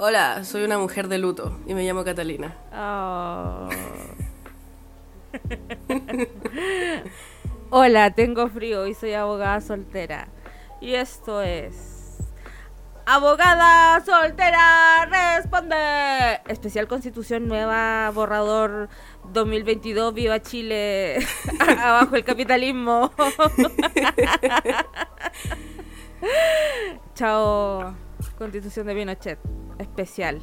Hola, soy una mujer de luto y me llamo Catalina. Oh. Hola, tengo frío y soy abogada soltera. Y esto es... Abogada soltera, responde. Especial Constitución Nueva, borrador 2022, viva Chile, abajo el capitalismo. Chao, Constitución de Pinochet, especial.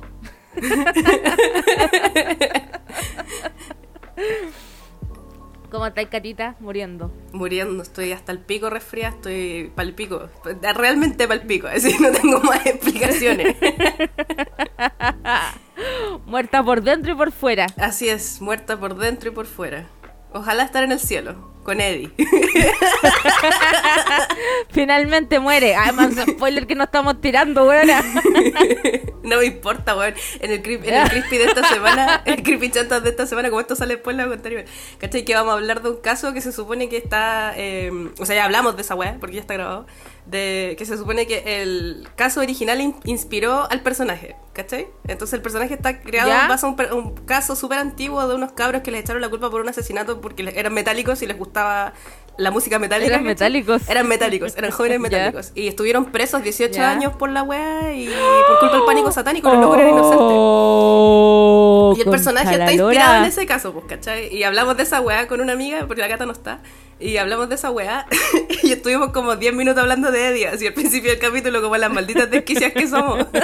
¿Cómo estáis, Catita? Muriendo. Muriendo, estoy hasta el pico resfriada, estoy pal pico. Realmente pal pico, así no tengo más explicaciones. Muerta por dentro y por fuera. Así es, muerta por dentro y por fuera. Ojalá estar en el cielo con Eddie. Finalmente muere. Además, spoiler que no estamos tirando, weón. no me importa, weón. En el, en el creepy de esta semana, el creepy chantas de esta semana, como esto sale después, la contaré. ¿Cachai? Que vamos a hablar de un caso que se supone que está. Eh, o sea, ya hablamos de esa weá, porque ya está grabado. De que se supone que el caso original inspiró al personaje, ¿cachai? Entonces el personaje está creado en base a un, un caso súper antiguo de unos cabros que les echaron la culpa por un asesinato porque eran metálicos y les gustaba estaba la música metálica. Eran metálicos. Eran metálicos, eran jóvenes metálicos. Y estuvieron presos 18 años por la weá y por culpa del pánico satánico los locos eran inocentes. Oh, y el personaje está inspirado en ese caso, pues, ¿cachai? Y hablamos de esa weá con una amiga, porque la gata no está. Y hablamos de esa weá y estuvimos como 10 minutos hablando de Eddie, así al principio del capítulo, como las malditas desquicias que somos.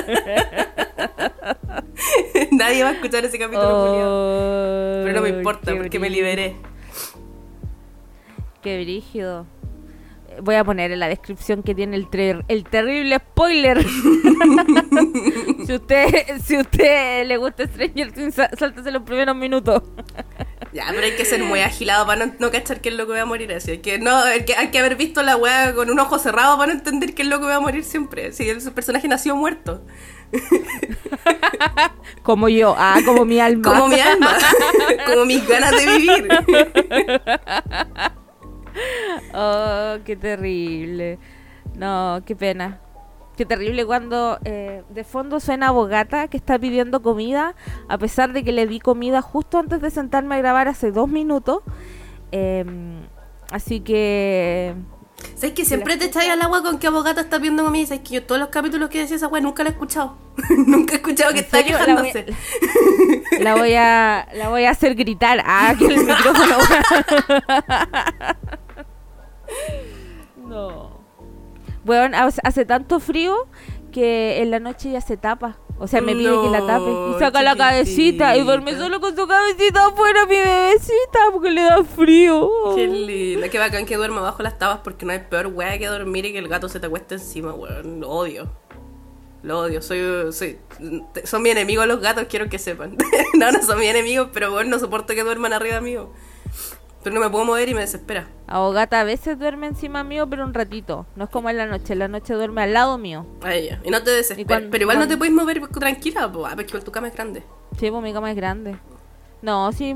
Nadie va a escuchar ese capítulo, oh, Pero no me importa, porque me liberé. Qué brígido. Voy a poner en la descripción que tiene el, el terrible spoiler. si usted si usted le gusta Stranger Things, sáltese los primeros minutos. ya, pero hay que ser muy agilado para no, cachar que el loco va a morir así. Que, no, hay que, hay que haber visto la weá con un ojo cerrado para no entender que el loco va a morir siempre. Si el personaje nació muerto. como yo, ah, como mi alma. Como mi alma. como mis ganas de vivir. oh, qué terrible. No, qué pena. Qué terrible cuando eh, de fondo suena Bogata que está pidiendo comida, a pesar de que le di comida justo antes de sentarme a grabar hace dos minutos. Em, así que ¿Sabes que siempre te echáis al agua con que Abogata está pidiendo comida? ¿Sabes que yo todos los capítulos que decía esa weá nunca la he escuchado? nunca he escuchado que está quejándose. La voy, a, la voy a hacer gritar. Ah, que el micrófono. No. Bueno, hace tanto frío que en la noche ya se tapa. O sea, me pide que la tape y saca la cabecita y duerme solo con su cabecita afuera, mi bebecita, porque le da frío. Qué lindo. Qué bacán que duerma bajo las tabas porque no hay peor weá que dormir y que el gato se te acueste encima, weón. Lo odio. Lo odio. Soy, soy, son mi enemigo los gatos, quiero que sepan. no, no son mi enemigos, pero bueno, no soporto que duerman arriba mío. Pero no me puedo mover y me desespera. Abogata a veces duerme encima mío, pero un ratito. No es como en la noche. En la noche duerme al lado mío. A ella. Y no te desesperas. Pero igual no te puedes mover tranquila, pues, porque tu cama es grande. Sí, pues mi cama es grande. No, sí.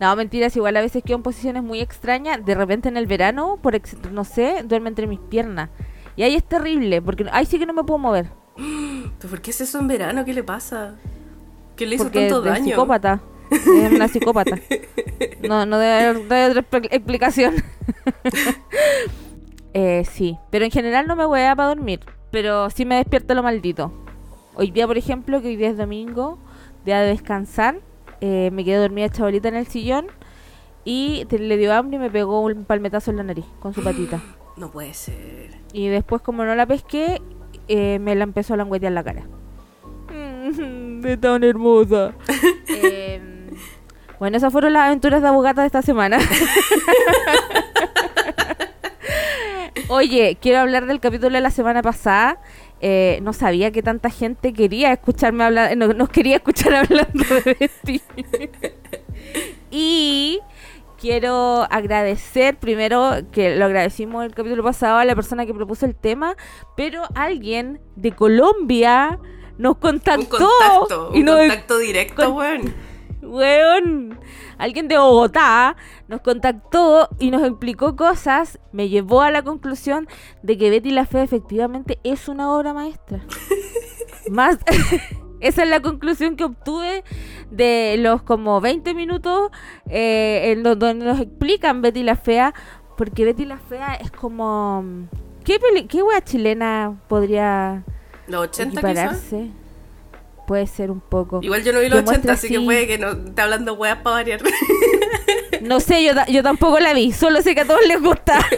No, mentiras. Igual a veces quedo en posiciones muy extrañas. De repente en el verano, por no sé, duerme entre mis piernas. Y ahí es terrible, porque ahí sí que no me puedo mover. ¿Pero por qué es eso en verano? ¿Qué le pasa? ¿Qué le hizo tanto daño? psicópata. Es una psicópata. No, no debe haber, otra explicación. eh, sí, pero en general no me voy a para dormir. Pero sí me despierto lo maldito. Hoy día, por ejemplo, que hoy día es domingo, día de descansar, eh, me quedé dormida chavalita en el sillón y le dio hambre y me pegó un palmetazo en la nariz con su patita. No puede ser. Y después, como no la pesqué, eh, me la empezó a languetear la cara. de tan hermosa. eh, bueno, esas fueron las aventuras de abogata de esta semana. Oye, quiero hablar del capítulo de la semana pasada. Eh, no sabía que tanta gente quería escucharme hablar, no, nos quería escuchar hablando de Betty. y quiero agradecer primero, que lo agradecimos el capítulo pasado a la persona que propuso el tema, pero alguien de Colombia nos contactó. Un contacto, un contacto directo, weón weón, alguien de Bogotá nos contactó y nos explicó cosas, me llevó a la conclusión de que Betty la Fe efectivamente es una obra maestra. Más Esa es la conclusión que obtuve de los como 20 minutos eh, en donde nos explican Betty la Fea, porque Betty la Fea es como... ¿Qué, peli qué wea chilena podría ¿Los 80 quizás? equipararse? Puede ser un poco. Igual yo no vi los Que muestra 80, así que puede que no esté hablando weas para variar. No sé, yo, yo tampoco la vi, solo sé que a todos les gusta.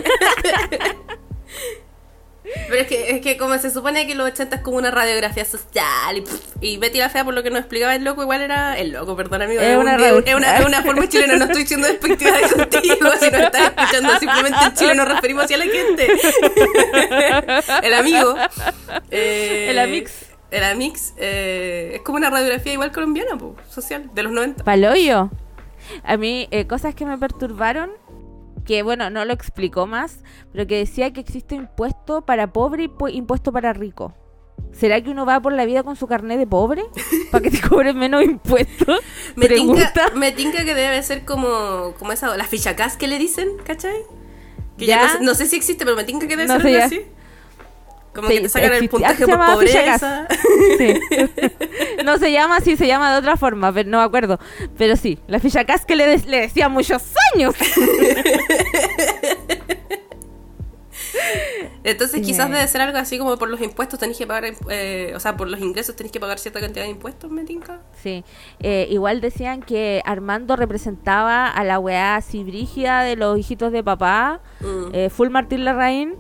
Pero es que, es que como se supone que los 80 es como una radiografía social y, pff, y Betty la Fea, por lo que nos explicaba el loco, igual era el loco, perdón amigo. Es un- una es una, es una forma chilena, no estoy siendo despectiva contigo, si no estás escuchando, simplemente en Chile nos referimos hacia la gente. el amigo. eh, El amix. El Amix eh, es como una radiografía igual colombiana, po, social, de los 90. Paloyo. A mí, eh, cosas que me perturbaron, que bueno, no lo explicó más, pero que decía que existe impuesto para pobre y pu- impuesto para rico. ¿Será que uno va por la vida con su carnet de pobre? ¿Para que te cobren menos impuestos? Me tinca, me tinca que debe ser como, como esa, las fichacas que le dicen, ¿cachai? Que ya ¿Ya? no, sé, no sé si existe, pero me tinca que debe No ser así. Como Sí, que te sacan el puntaje Ah, se por pobreza. Sí. No se llama así, se llama de otra forma, pero no me acuerdo. Pero sí, la ficha que le, de- le decía muchos años. Entonces quizás debe ser algo así como por los impuestos tenés que pagar, eh, o sea, por los ingresos tenés que pagar cierta cantidad de impuestos, me tinca. Sí, eh, igual decían que Armando representaba a la weá así brígida de los hijitos de papá, Mm. eh, full Martín Larraín,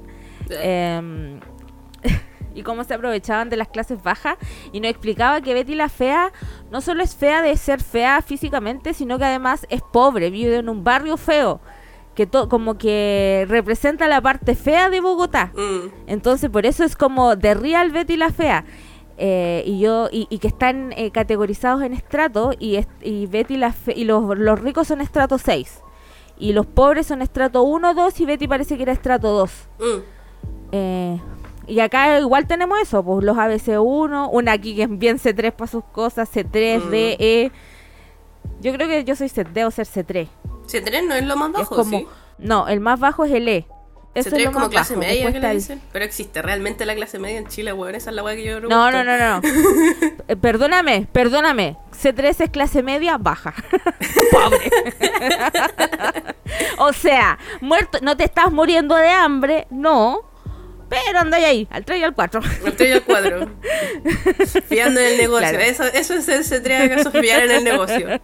y cómo se aprovechaban de las clases bajas, y nos explicaba que Betty la fea no solo es fea de ser fea físicamente, sino que además es pobre, vive en un barrio feo, que to- como que representa la parte fea de Bogotá. Mm. Entonces, por eso es como de Real Betty la Fea. Eh, y yo y, y que están eh, categorizados en estrato y, est- y Betty la Fe- y los, los ricos son estrato 6 y los pobres son estrato 1, 2 y Betty parece que era estrato 2 Mm. Eh, y acá igual tenemos eso pues los ABC1 una aquí que es bien C3 para sus cosas C3, Mm. D, E yo creo que yo soy C, debo ser C3 C3 no es lo más es bajo, como ¿sí? no el más bajo es el E Eso C3 es es lo como más clase bajo, media que le dicen. Pero existe realmente la clase media en Chile, weón. Esa es la weá que yo No, pregunto. no, no, no. Eh, perdóname, perdóname. C3 es clase media baja. Pobre. o sea, muerto, no te estás muriendo de hambre, no. Pero anda ahí, al 3 y al 4. Al tres y al cuadro. Fiando en el negocio. Claro. Eso, eso es el C3 acaso, fiar en el negocio.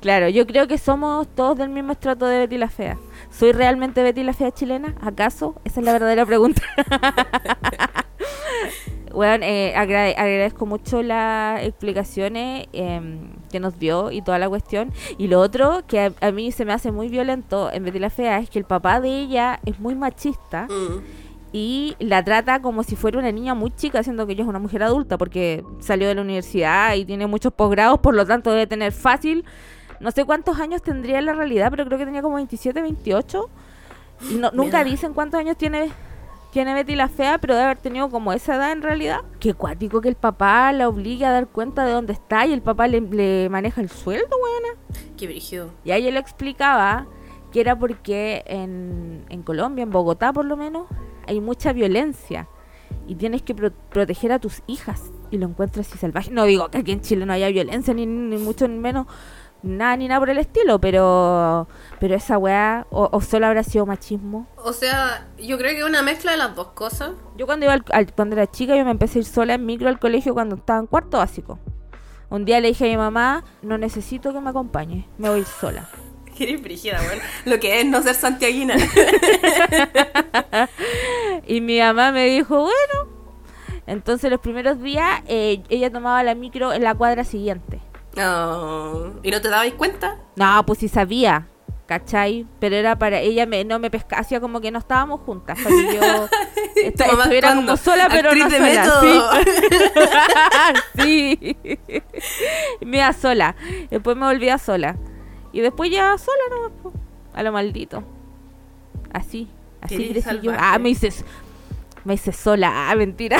claro, yo creo que somos todos del mismo estrato de Betty la Fea. ¿Soy realmente Betty la Fea chilena? ¿Acaso? Esa es la verdadera pregunta. Bueno, eh, agrade- agradezco mucho las explicaciones em, que nos dio y toda la cuestión. Y lo otro que a, a mí se me hace muy violento en Betty la Fea es que el papá de ella es muy machista Mm. y la trata como si fuera una niña muy chica, siendo que ella es una mujer adulta porque salió de la universidad y tiene muchos posgrados, por lo tanto debe tener fácil. No sé cuántos años tendría en la realidad, pero creo que tenía como 27, 28. Y no- nunca dicen cuántos años tiene, tiene Betty la Fea, pero debe haber tenido como esa edad en realidad. Qué cuático que el papá la obligue a dar cuenta de dónde está y el papá le, le maneja el sueldo, weona. Qué brígido. Y a ella le explicaba que era porque en, en Colombia, en Bogotá por lo menos, hay mucha violencia y tienes que pro- proteger a tus hijas y lo encuentras así salvaje. No digo que aquí en Chile no haya violencia, ni, ni mucho ni menos, nada ni nada por el estilo, pero pero esa weá, o, o solo habrá sido machismo. O sea, yo creo que es una mezcla de las dos cosas. Yo cuando iba al- al- cuando era chica yo me empecé a ir sola en micro al colegio cuando estaba en cuarto básico. Un día le dije a mi mamá, no necesito que me acompañe, me voy sola. Eres brígida, weón. Lo que es no ser santiaguina. Y mi mamá me dijo, bueno. Entonces los primeros días eh, ella tomaba la micro en la cuadra siguiente. No. ¿Y no te dabais cuenta? No, pues sí sabía, ¿cachai? Pero era para ella me, no me pescaba, hacía como que no estábamos juntas, para que yo estuviera actuando. como sola, pero Actriz no sola. Sí. sí. me iba sola. Después me volvía sola. Y después ya sola po, a lo maldito. Así, así crecí yo. Ah, me hice, me hice sola, ah, mentira.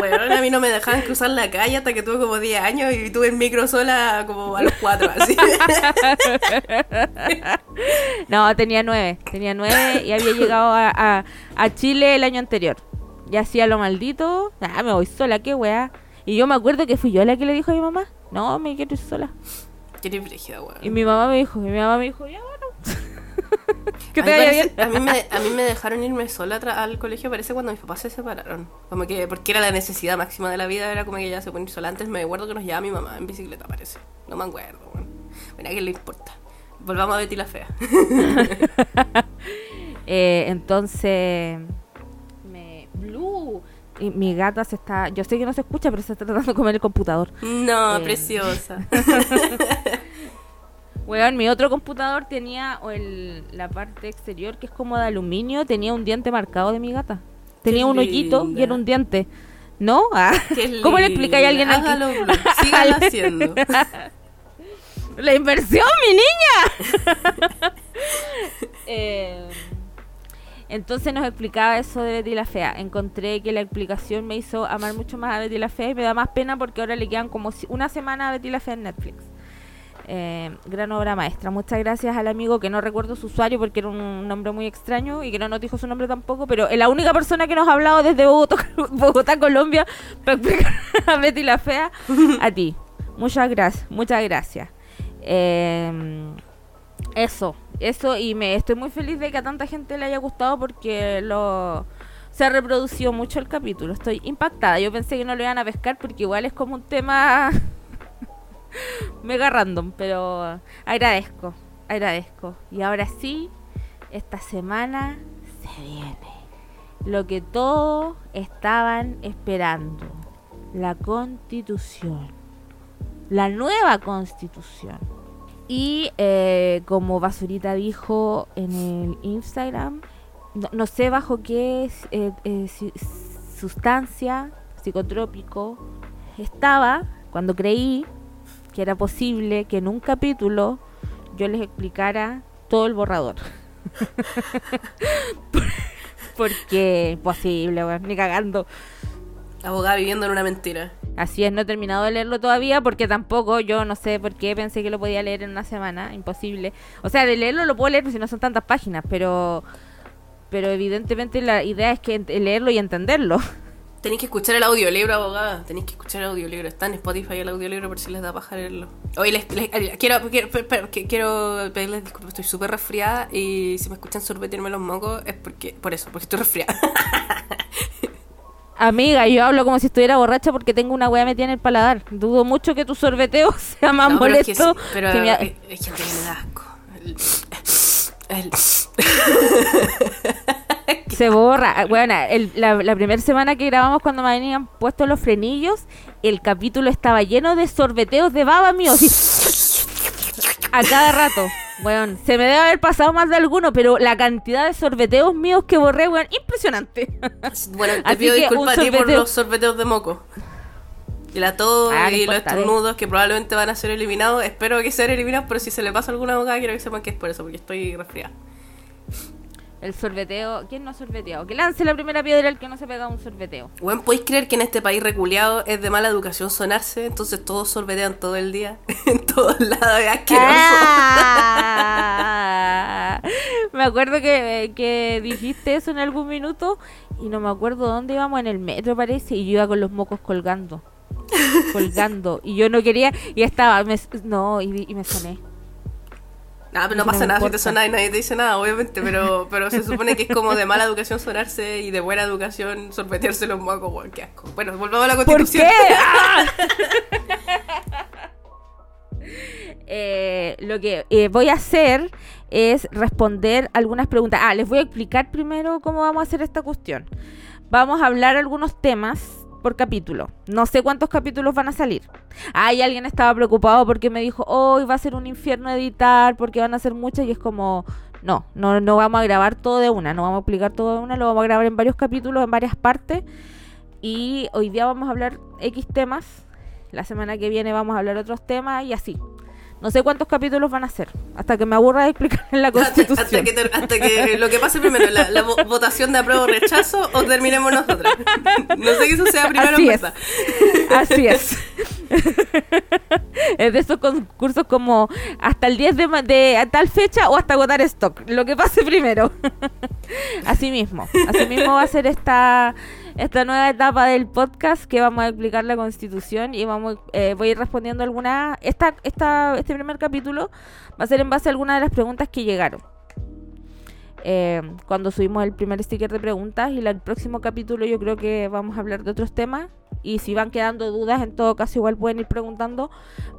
Weón, a mí no me dejaban cruzar la calle hasta que tuve como 10 años y tuve el micro sola como a los 4, así. No, tenía nueve. Tenía nueve y había llegado a, a- a Chile el año anterior. Y hacía lo maldito. Ah, me voy sola, qué weá. Y yo me acuerdo que fui yo la que le dijo a mi mamá, no, me quiero ir sola. Qué brígida, weón. Y mi mamá me dijo, y mi mamá me dijo, ya bueno. Que A te mí, vaya parece- bien. a, mí me, a mí me dejaron irme sola al colegio, parece cuando mis papás se separaron. Como que, porque era la necesidad máxima de la vida, era como que ya se ir sola. Antes me acuerdo que nos llevaba mi mamá en bicicleta, parece. No me acuerdo, bueno. Bueno, ¿a quién le importa? Volvamos a Betty la Fea. Eh, entonces, me... Blue. Y mi gata se está, yo sé que no se escucha, pero se está tratando de comer el computador. No, Eh. preciosa. Weón, mi otro computador tenía o el, la parte exterior que es como de aluminio, tenía un diente marcado de mi gata. Tenía Qué un hoyito y era un diente. ¿No? Ah, ¿Cómo le explicáis a alguien? Hágalo, Blue. Sígalo haciendo. La inversión, mi niña. Eh, entonces nos explicaba eso de Betty la Fea. Encontré que la explicación me hizo amar mucho más a Betty la Fea y me da más pena porque ahora le quedan como una semana a Betty la Fea en Netflix. Eh, gran obra maestra. Muchas gracias al amigo que no recuerdo su usuario porque era un nombre muy extraño y que no nos dijo su nombre tampoco, pero es la única persona que nos ha hablado desde Bogotá, Bogotá Colombia, a Betty la Fea, a ti. Muchas gracias, muchas gracias. Eh, eso, eso y me estoy muy feliz de que a tanta gente le haya gustado porque lo se ha reproducido mucho el capítulo. Estoy impactada. Yo pensé que no lo iban a pescar porque igual es como un tema mega random, pero agradezco, agradezco. Y ahora sí, esta semana se viene lo que todos estaban esperando, la constitución, la nueva constitución. Y eh, como Basurita dijo en el Instagram, no, sé bajo qué eh, eh, sustancia psicotrópico estaba cuando creí que era posible que en un capítulo yo les explicara todo el borrador. Porque imposible, weón, ni cagando. Abogada viviendo en una mentira. Así es, no he terminado de leerlo todavía porque tampoco, yo no sé por qué pensé que lo podía leer en una semana, imposible. O sea, de leerlo lo puedo leer si no son tantas páginas, pero pero evidentemente la idea es que leerlo y entenderlo. Tenéis que escuchar el audiolibro, abogada. Tenéis que escuchar el audiolibro. Está en Spotify el audiolibro por si les da paja leerlo. Hoy les, les- quiero, quiero, per- per- que- quiero pedirles disculpas. Estoy súper resfriada y si me escuchan sorbetirme los mocos es porque por eso, porque estoy resfriada. Amiga, yo hablo como si estuviera borracha porque tengo una wea metida en el paladar. Dudo mucho que tu sorbeteo sea más No, pero es que molesto. sí, pero que hay gente que le da asco. El- el- Se borra. Bueno, el- la, la primera semana que grabamos cuando me venían puestos los frenillos, el capítulo estaba lleno de sorbeteos de baba mío. a cada rato. Bueno, se me debe haber pasado más de alguno, pero la cantidad de sorbeteos míos que borré, weón, impresionante. Bueno, te Así pido disculpas a ti por los sorbeteos de moco. Y la tos Ah, y los estornudos que probablemente van a ser eliminados. Espero que sean eliminados, pero si se le pasa alguna abogada, quiero que sepan que es por eso, porque estoy resfriada. El sorbeteo. ¿Quién no ha sorbeteado? Que lance la primera piedra el que no se pega un sorbeteo. Bueno, ¿podéis creer que en este país reculeado es de mala educación sonarse? Entonces todos sorbetean todo el día, en todos lados, es asqueroso. Ah. me acuerdo que, que dijiste eso en algún minuto y no me acuerdo dónde íbamos, en el metro parece, y yo iba con los mocos colgando. colgando. Y yo no quería, y estaba, me- no, y, y me soné. Nada, pero no No pasa nada si te suena y nadie te dice nada, obviamente, pero, pero se supone que es como de mala educación sonarse y de buena educación sorbetearse los mocos, weón, qué asco. Bueno, volvamos a la ¿Por constitución. qué? ¡Ah! Eh, lo que eh, voy a hacer es responder algunas preguntas. Ah, les voy a explicar primero cómo vamos a hacer esta cuestión. Vamos a hablar algunos temas por capítulo. No sé cuántos capítulos van a salir. Hay alguien estaba preocupado porque me dijo, hoy va a ser un infierno editar porque van a ser muchas y es como, no, no, no vamos a grabar todo de una, no vamos a explicar todo de una, lo vamos a grabar en varios capítulos, en varias partes. Y hoy día vamos a hablar X temas. La semana que viene vamos a hablar otros temas y así. No sé cuántos capítulos van a ser. Hasta que me aburra de explicar en la constitución. hasta que, ter- hasta que lo que pase primero, la, la vo- votación de apruebo o rechazo, o terminemos nosotras. No sé que eso sea primero Así en es. Así es. es de esos concursos como hasta el 10 de, ma- de a tal fecha o hasta agotar stock. Lo que pase primero. así mismo. Así mismo va a ser esta, esta nueva etapa del podcast que vamos a explicar la constitución y vamos eh, voy a ir respondiendo algunas. Esta, esta, este primer capítulo va a ser en base a algunas de las preguntas que llegaron. Eh, cuando subimos el primer sticker de preguntas y el próximo capítulo yo creo que vamos a hablar de otros temas y si van quedando dudas en todo caso igual pueden ir preguntando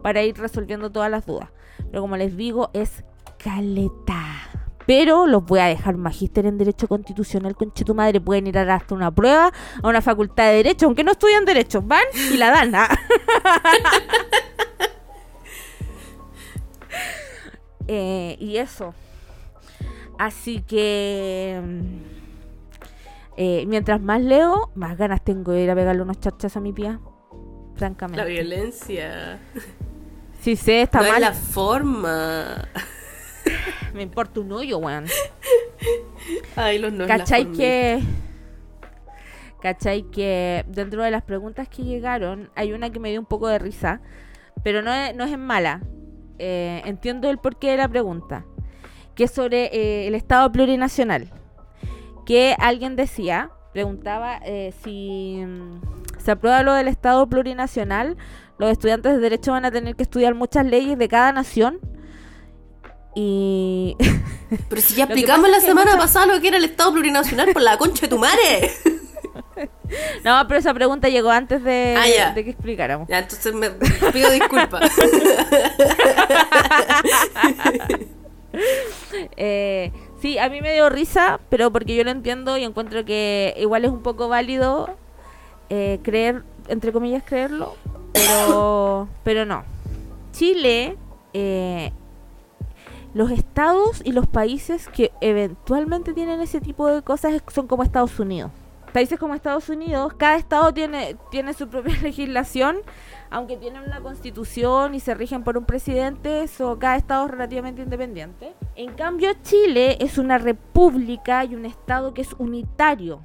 para ir resolviendo todas las dudas pero como les digo es caleta pero los voy a dejar magíster en Derecho Constitucional, conche tu madre. Pueden ir hasta una prueba a una facultad de Derecho, aunque no estudian Derecho. Van y la dan. ¿ah? Eh, y eso. Así que. Mm, eh, mientras más leo, más ganas tengo de ir a pegarle unos chachas a mi pie. Francamente. La violencia. Sí, sé, está no mal. Es la forma. Me importa un hoyo, weón. Ay, los no ¿Cachai que.? ¿Cachai que dentro de las preguntas que llegaron hay una que me dio un poco de risa, pero no es, no es en mala. Eh, entiendo el porqué de la pregunta, que es sobre eh, el Estado plurinacional. Que alguien decía, preguntaba eh, si mm, se aprueba lo del Estado plurinacional, los estudiantes de Derecho van a tener que estudiar muchas leyes de cada nación y. Pero si ya explicamos la semana pasada lo que era el Estado plurinacional por la concha de tu madre. No, pero esa pregunta llegó antes de, ah, de que explicáramos. Ya, entonces me pido disculpas. eh, sí, a mí me dio risa, pero porque yo lo entiendo y encuentro que igual es un poco válido eh, creer, entre comillas, creerlo, pero, pero no. Chile eh, los estados y los países que eventualmente tienen ese tipo de cosas son como Estados Unidos. Países como Estados Unidos, cada estado tiene, tiene su propia legislación, aunque tienen una constitución y se rigen por un presidente, eso cada estado es relativamente independiente. En cambio, Chile es una república y un estado que es unitario.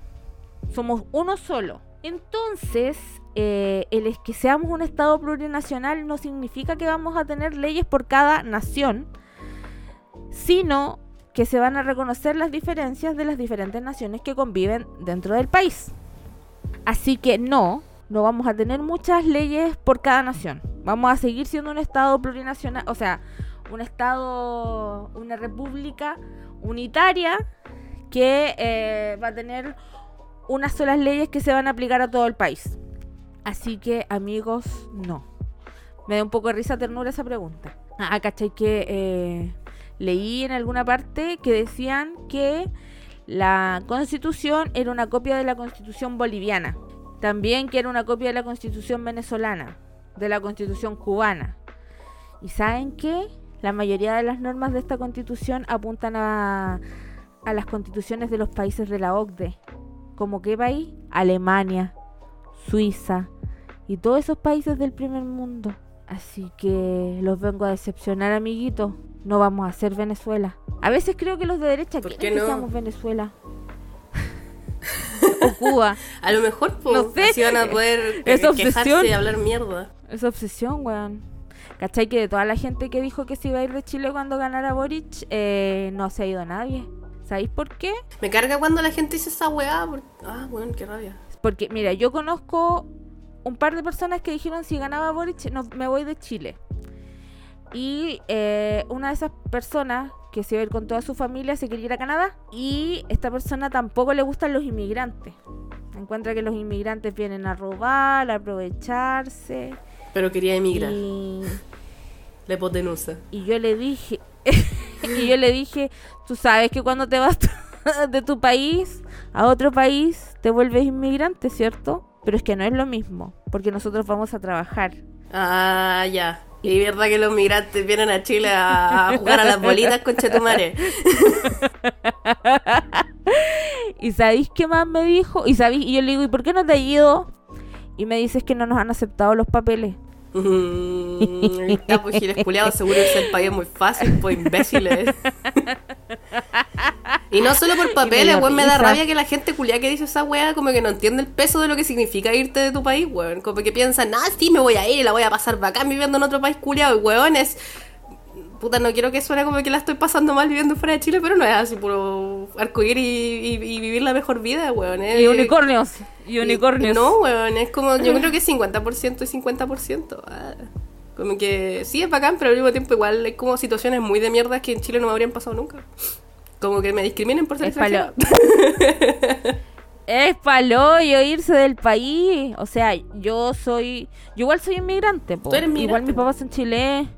Somos uno solo. Entonces, eh, el que seamos un estado plurinacional no significa que vamos a tener leyes por cada nación, sino que se van a reconocer las diferencias de las diferentes naciones que conviven dentro del país. Así que no, no vamos a tener muchas leyes por cada nación. Vamos a seguir siendo un Estado plurinacional, o sea, un Estado, una república unitaria que eh, va a tener unas solas leyes que se van a aplicar a todo el país. Así que, amigos, no. Me da un poco de risa ternura esa pregunta. Ah, ¿cachai? Que eh, leí en alguna parte que decían que la constitución era una copia de la constitución boliviana. También que era una copia de la constitución venezolana, de la constitución cubana. ¿Y saben qué? La mayoría de las normas de esta constitución apuntan a, a las constituciones de los países de la OCDE. ¿Como qué país? Alemania, Suiza y todos esos países del primer mundo. Así que los vengo a decepcionar, amiguitos no vamos a ser Venezuela. A veces creo que los de derecha quieren que seamos Venezuela. o Cuba. A lo mejor pues, no sé. van a poder es obsesión. y hablar mierda. Es obsesión, weón. ¿Cachai? Que de toda la gente que dijo que se iba a ir de Chile cuando ganara Boric, eh, no se ha ido nadie. ¿Sabéis por qué? Me carga cuando la gente dice esa weá. Ah, weón, qué rabia. Porque, mira, yo conozco un par de personas que dijeron si ganaba Boric, no, me voy de Chile. Y eh, una de esas personas que se iba a ir con toda su familia se quería ir a Canadá. Y esta persona tampoco le gustan los inmigrantes. Encuentra que los inmigrantes vienen a robar, a aprovecharse. Pero quería emigrar. La hipotenusa. Y yo le dije, y yo le dije, tú sabes que cuando te vas de tu país a otro país, te vuelves inmigrante, ¿cierto? Pero es que no es lo mismo, porque nosotros vamos a trabajar. Ah, ya. Y verdad que los migrantes vienen a Chile a, jugar a las bolitas con Chetumare. ¿Y sabéis qué más me dijo? ¿Y, sabéis? y yo le digo, ¿y por qué no te has ido? Y me dices que no nos han aceptado los papeles. Mm, está, pues giles culiados, seguro que el país muy fácil, pues imbéciles. y no solo por papeles, weón, me, da rabia que la gente culiada que dice esa weá como que no entiende el peso de lo que significa irte de tu país, weón. Como que piensan, ah, sí, me voy a ir, la voy a pasar bacán viviendo en otro país culiado, y weón, es puta, no quiero que suene como que la estoy pasando mal viviendo fuera de Chile, pero no es así puro arcoíris y, y, y vivir la mejor vida, weón. es- Y unicornios. Y unicornios. No, weón, es como, yo creo que es 50% y 50%. Ah, como que sí es bacán, pero al mismo tiempo igual hay como situaciones muy de mierda que en Chile no me habrían pasado nunca. Como que me discriminen por ser Es palo- paloyo irse del país. O sea, yo soy. Yo igual soy inmigrante, po. Tú eres Igual mis papás son chilenos.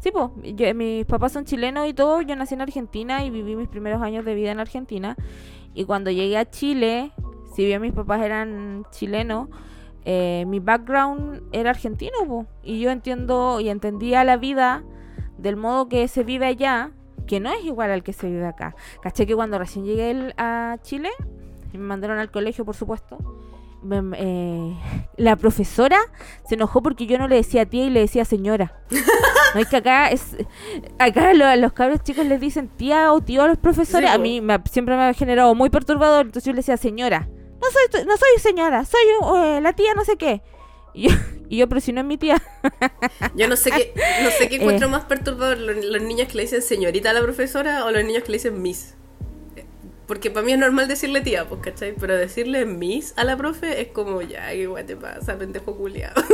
Sí, pues. Mis papás son chilenos y todo. Yo nací en Argentina y viví mis primeros años de vida en Argentina. Y cuando llegué a Chile, si bien mis papás eran chilenos, eh, mi background era argentino, po. Y yo entiendo y entendía la vida del modo que se vive allá, que no es igual al que se vive acá. Caché que cuando recién llegué a Chile, me mandaron al colegio, por supuesto. me- eh, la profesora se enojó porque yo no le decía tía y le decía señora. No es que acá es acá lo- a los cabros chicos les dicen tía o tío a los profesores. Sí, a mí me siempre me ha generado muy perturbador, entonces yo le decía señora. No soy no soy señora, soy eh, la tía no sé qué. Y yo, y yo, pero si no es mi tía. Yo no sé qué, no sé qué Eh. encuentro más perturbador, los, los niños que le dicen señorita a la profesora o los niños que le dicen miss. Eh, Porque para mí es normal decirle tía, pues, ¿cachai? Pero decirle miss a la profe es como, ya, ¿qué te pasa, pendejo culiado?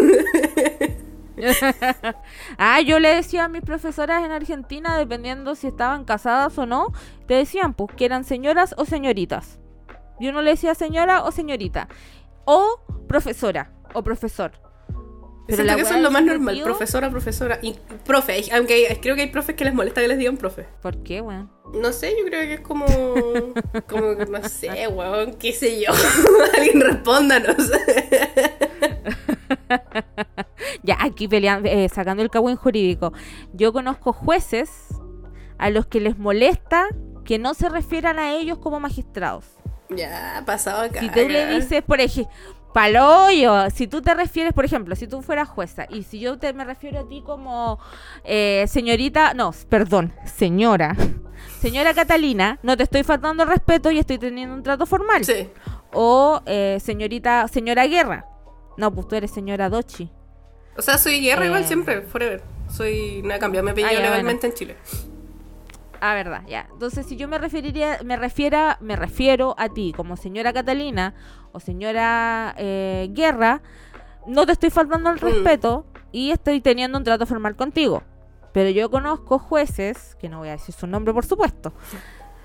ah, yo le decía a mis profesoras en Argentina, dependiendo si estaban casadas o no, te decían pues que eran señoras o señoritas. Yo no le decía señora o señorita. O profesora o profesor. Pero Siento la que eso es lo más normal, profesora, profesora. Y profe, aunque hay- creo que hay profes que les molesta que les digan profe. ¿Por qué, weón? No sé, yo creo que es como. Como, no sé, weón, qué sé yo. Alguien respóndanos. Ya, aquí peleando, eh, sacando el cagüín jurídico. Yo conozco jueces a los que les molesta que no se refieran a ellos como magistrados. ya, pasado acá. Si tú le dices, por ejemplo, paloyo, si tú te refieres, por ejemplo, si tú fueras jueza y si yo te me refiero a ti como eh, señorita, no, perdón, señora, señora Catalina, no te estoy faltando el respeto y estoy teniendo un trato formal. Sí. O eh, señorita, señora Guerra, no, pues tú eres señora Dochi. O sea, soy guerra Eh. igual siempre, forever. Soy. No he cambiado mi apellido Ah, legalmente en Chile. Ah, verdad, ya. Entonces, si yo me referiría, me refiera, me refiero a ti como señora Catalina o señora eh, Guerra, no te estoy faltando el Mm. respeto y estoy teniendo un trato formal contigo. Pero yo conozco jueces, que no voy a decir su nombre, por supuesto.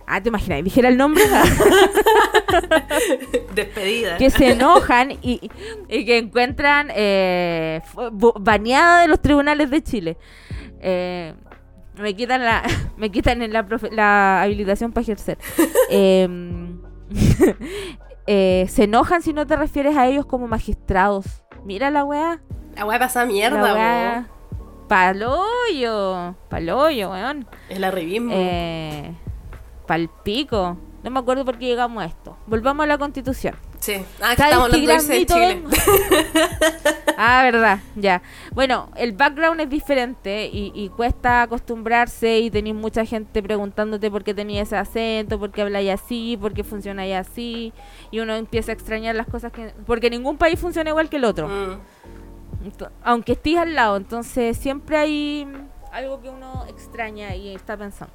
Ah, te imaginas, dijera el nombre, Despedida. que se enojan y, y que encuentran eh, baneada de los tribunales de Chile. Eh, me quitan la me quitan en la, profe- la habilitación para ejercer. Eh, eh, se enojan si no te refieres a ellos como magistrados. Mira la weá. La weá pasa La mierda, weá. weón. Paloyo. Paloyo, weón. El arribismo. Eh, palpico. No me acuerdo por qué llegamos a esto. Volvamos a la constitución. sí. Ah, que ¿Sabes estamos hablando de gran irse de Chile. Ah, verdad, ya. Bueno, el background es diferente y, y cuesta acostumbrarse y tenéis mucha gente preguntándote por qué tenía ese acento, por qué habláis así, por qué funcionáis así. Y uno empieza a extrañar las cosas que... Porque ningún país funciona igual que el otro. Mm. Aunque estés al lado, entonces siempre hay algo que uno extraña y está pensando.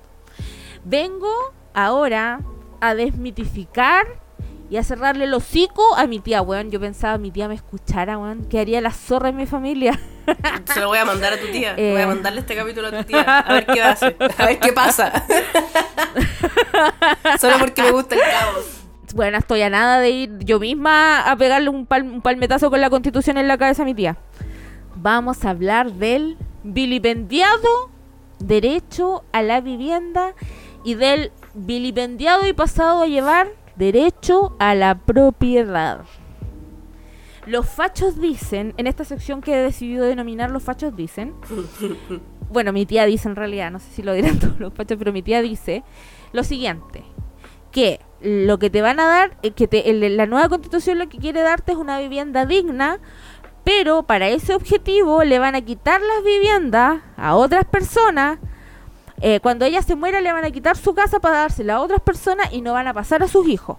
Vengo ahora a desmitificar y a cerrarle el hocico a mi tía, weón. Yo pensaba mi tía me escuchara, weón, que haría la zorra en mi familia. Se lo voy a mandar a tu tía. Eh. Voy a mandarle este capítulo a tu tía. A ver qué hace. A ver qué pasa. Solo porque me gusta el caos. Bueno, estoy a nada de ir yo misma a pegarle un, pal- un palmetazo con la constitución en la cabeza a mi tía. Vamos a hablar del vilipendiado derecho a la vivienda y del vilipendiado y pasado a llevar derecho a la propiedad. Los fachos dicen, en esta sección que he decidido denominar los fachos dicen, bueno, mi tía dice en realidad, no sé si lo dirán todos los fachos, pero mi tía dice lo siguiente, que lo que te van a dar, eh, que te- la nueva constitución lo que quiere darte es una vivienda digna, pero para ese objetivo le van a quitar las viviendas a otras personas. Eh, cuando ella se muera le van a quitar su casa para dársela a otras personas y no van a pasar a sus hijos.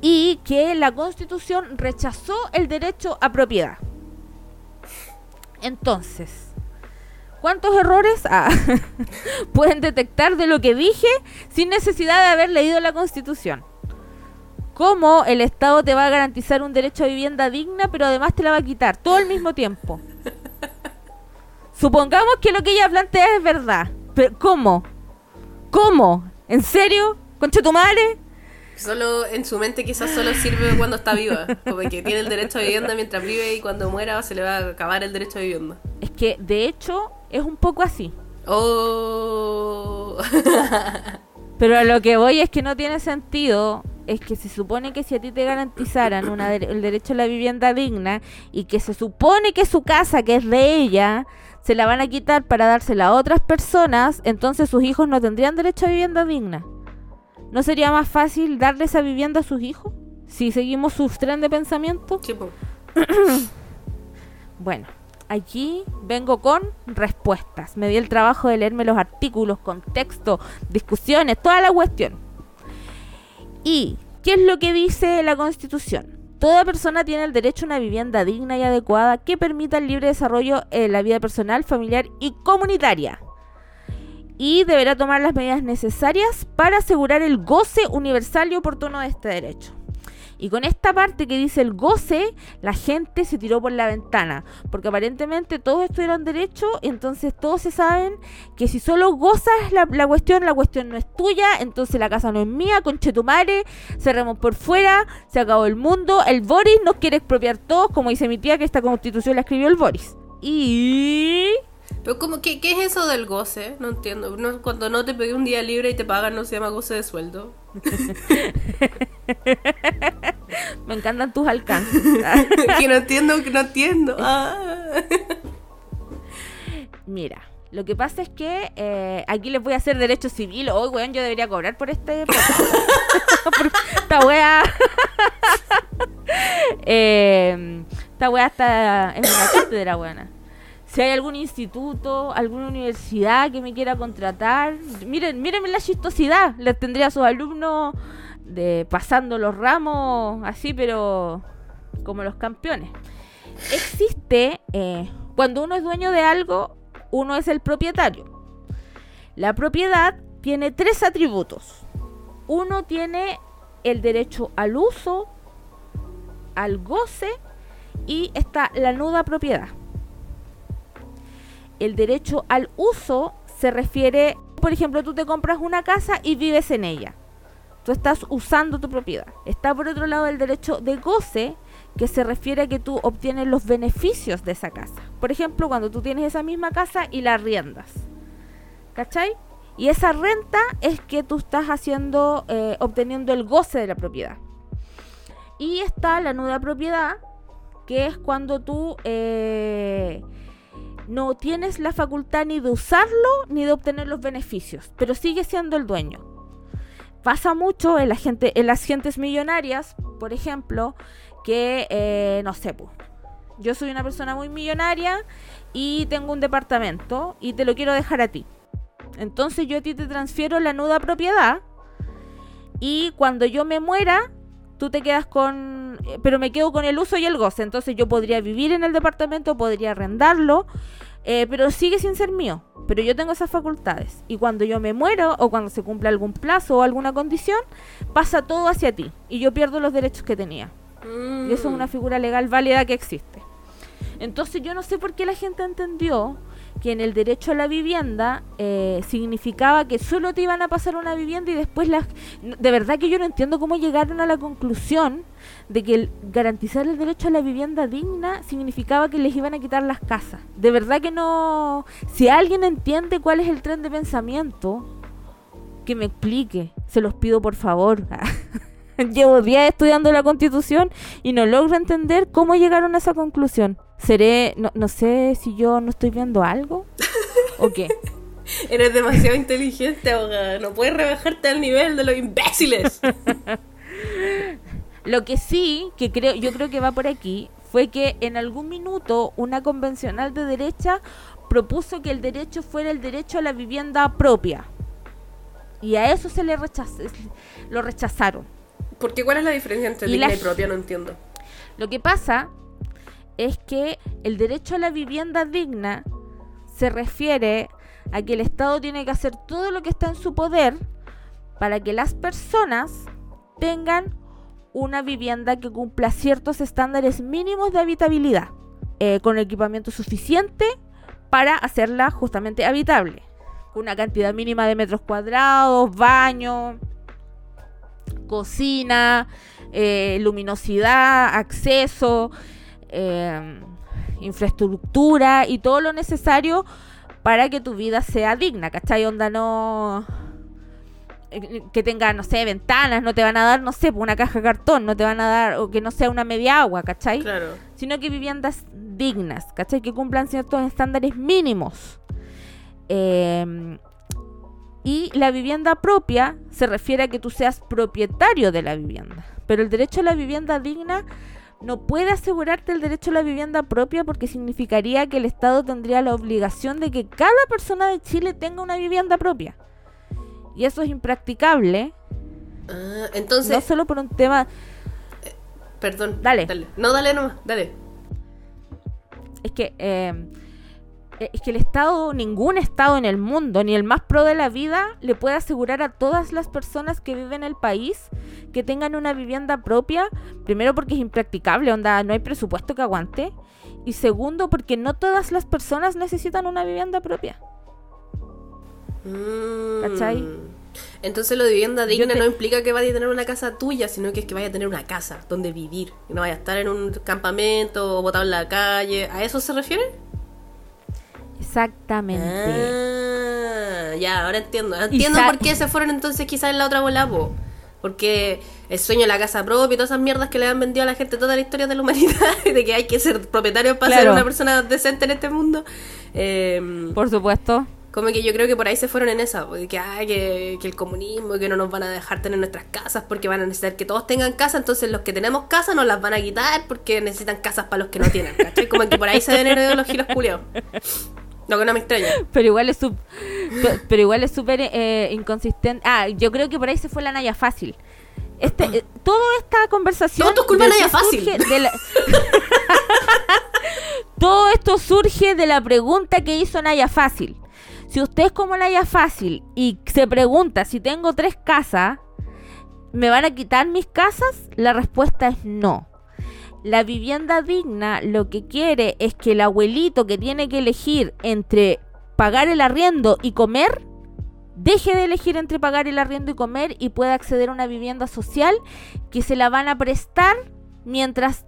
Y que la constitución rechazó el derecho a propiedad. Entonces, ¿Cuántos errores ah, pueden detectar de lo que dije sin necesidad de haber leído la Constitución? ¿Cómo el Estado te va a garantizar un derecho a vivienda digna, pero además te la va a quitar todo al mismo tiempo? Supongamos que lo que ella plantea es verdad. Pero ¿cómo? ¿Cómo? ¿En serio? ¿Concha tu madre? Solo en su mente quizás solo sirve cuando está viva. Como que tiene el derecho a vivienda mientras vive y cuando muera se le va a acabar el derecho a vivienda. Es que de hecho es un poco así. Oh. Pero a lo que voy es que no tiene sentido. Es que se supone que si a ti te garantizaran una el derecho a la vivienda digna y que se supone que su casa, que es de ella, se la van a quitar para dársela a otras personas, entonces sus hijos no tendrían derecho a vivienda digna. ¿No sería más fácil darle esa vivienda a sus hijos? Si seguimos su tren de pensamiento. bueno, aquí vengo con respuestas. Me di el trabajo de leerme los artículos, contexto, discusiones, toda la cuestión. ¿Y qué es lo que dice la Constitución? Toda persona tiene el derecho a una vivienda digna y adecuada que permita el libre desarrollo en la vida personal, familiar y comunitaria. Y deberá tomar las medidas necesarias para asegurar el goce universal y oportuno de este derecho. Y con esta parte que dice el goce, la gente se tiró por la ventana. Porque aparentemente todos estuvieron derecho, entonces todos se saben que si solo gozas la, la cuestión, la cuestión no es tuya, entonces la casa no es mía, conchetumare, cerremos por fuera, se acabó el mundo, el Boris nos quiere expropiar todos, como dice mi tía que esta constitución la escribió el Boris. Y... Pero como, ¿qué, ¿qué, es eso del goce? No entiendo. cuando no te pegué un día libre y te pagan, no se llama goce de sueldo. Me encantan tus alcances. que no entiendo, que no entiendo. Ah. Mira, lo que pasa es que eh, aquí les voy a hacer derecho civil. Hoy, weón, yo debería cobrar por este. esta wea. eh, esta wea está en una cátedra, buena si hay algún instituto, alguna universidad que me quiera contratar, miren, mírenme la chistosidad, les tendría a sus alumnos de pasando los ramos así, pero como los campeones. Existe, eh, cuando uno es dueño de algo, uno es el propietario. La propiedad tiene tres atributos. Uno tiene el derecho al uso, al goce y está la nuda propiedad el derecho al uso se refiere, por ejemplo, tú te compras una casa y vives en ella. Tú estás usando tu propiedad. Está por otro lado el derecho de goce, que se refiere a que tú obtienes los beneficios de esa casa. Por ejemplo, cuando tú tienes esa misma casa y la riendas. ¿Cachai? Y esa renta es que tú estás haciendo, eh, obteniendo el goce de la propiedad. Y está la nuda propiedad, que es cuando tú eh, no tienes la facultad ni de usarlo ni de obtener los beneficios, pero sigue siendo el dueño. Pasa mucho en, la gente, en las gentes millonarias, por ejemplo, que, eh, no sé, yo soy una persona muy millonaria y tengo un departamento y te lo quiero dejar a ti. Entonces yo a ti te transfiero la nuda propiedad y cuando yo me muera, tú te quedas con, eh, pero me quedo con el uso y el goce, entonces yo podría vivir en el departamento, podría arrendarlo, eh, pero sigue sin ser mío, pero yo tengo esas facultades. Y cuando yo me muero o cuando se cumple algún plazo o alguna condición, pasa todo hacia ti. Y yo pierdo los derechos que tenía. Y eso es una figura legal válida que existe. Entonces yo no sé por qué la gente entendió que en el derecho a la vivienda eh, significaba que solo te iban a pasar una vivienda y después las... De verdad que yo no entiendo cómo llegaron a la conclusión de que el garantizar el derecho a la vivienda digna significaba que les iban a quitar las casas. De verdad que no... Si alguien entiende cuál es el tren de pensamiento, que me explique. Se los pido por favor. Llevo días estudiando la constitución y no logro entender cómo llegaron a esa conclusión. Seré, no, no sé si yo no estoy viendo algo o qué. Eres demasiado inteligente, abogada. No puedes rebajarte al nivel de los imbéciles. Lo que sí, que creo, yo creo que va por aquí, fue que en algún minuto una convencional de derecha propuso que el derecho fuera el derecho a la vivienda propia. Y a eso se le rechazó, lo rechazaron. ¿Por qué? ¿Cuál es la diferencia entre digna y propia? No entiendo. Lo que pasa es que el derecho a la vivienda digna se refiere a que el Estado tiene que hacer todo lo que está en su poder para que las personas tengan una vivienda que cumpla ciertos estándares mínimos de habitabilidad, eh, con equipamiento suficiente para hacerla justamente habitable, con una cantidad mínima de metros cuadrados, baño, cocina, eh, luminosidad, acceso, eh, infraestructura y todo lo necesario para que tu vida sea digna, ¿cachai? Onda no eh, que tenga, no sé, ventanas, no te van a dar, no sé, una caja de cartón, no te van a dar, o que no sea una media agua, ¿cachai? Claro. Sino que viviendas dignas, ¿cachai? Que cumplan ciertos estándares mínimos. Eh, y la vivienda propia se refiere a que tú seas propietario de la vivienda. Pero el derecho a la vivienda digna no puede asegurarte el derecho a la vivienda propia porque significaría que el Estado tendría la obligación de que cada persona de Chile tenga una vivienda propia. Y eso es impracticable. Ah, entonces. No solo por un tema. Perdón. Dale. No, dale nomás, dale. Es que. Eh, es que el Estado, ningún Estado en el mundo, ni el más pro de la vida, le puede asegurar a todas las personas que viven en el país que tengan una vivienda propia. Primero porque es impracticable, onda, no hay presupuesto que aguante. Y segundo porque no todas las personas necesitan una vivienda propia. ¿Cachai? Mm. Entonces lo de vivienda digna no implica que vaya a tener una casa tuya, sino que es que vaya a tener una casa donde vivir. Que no vaya a estar en un campamento o botado en la calle. ¿A eso se refiere? Exactamente. Ah, ya, ahora entiendo. Entiendo por qué se fueron entonces quizás en la otra bola, Porque el sueño de la casa propia y todas esas mierdas que le han vendido a la gente toda la historia de la humanidad, de que hay que ser propietario para ser una persona decente en este mundo. Em, por supuesto. Como que yo creo que por ahí se fueron en esa, que, que, que, el comunismo, que no nos van a dejar tener nuestras casas porque van a necesitar que todos tengan casa, entonces los que tenemos casa nos las van a quitar porque necesitan casas para los que no tienen, ¿cachai? Como que por ahí se ven los giros culiados. Lo que no me extraña. Pero igual es pero igual es súper eh, inconsistente. Ah, yo creo que por ahí se fue la Naya fácil. Este, eh, toda esta conversación. Todo culpa Naya fácil. todo esto surge de la pregunta que hizo Naya Fácil. Si usted es como Naya Fácil y se pregunta si tengo tres casas, ¿me van a quitar mis casas? La respuesta es no. La vivienda digna lo que quiere es que el abuelito que tiene que elegir entre pagar el arriendo y comer, deje de elegir entre pagar el arriendo y comer y pueda acceder a una vivienda social que se la van a prestar mientras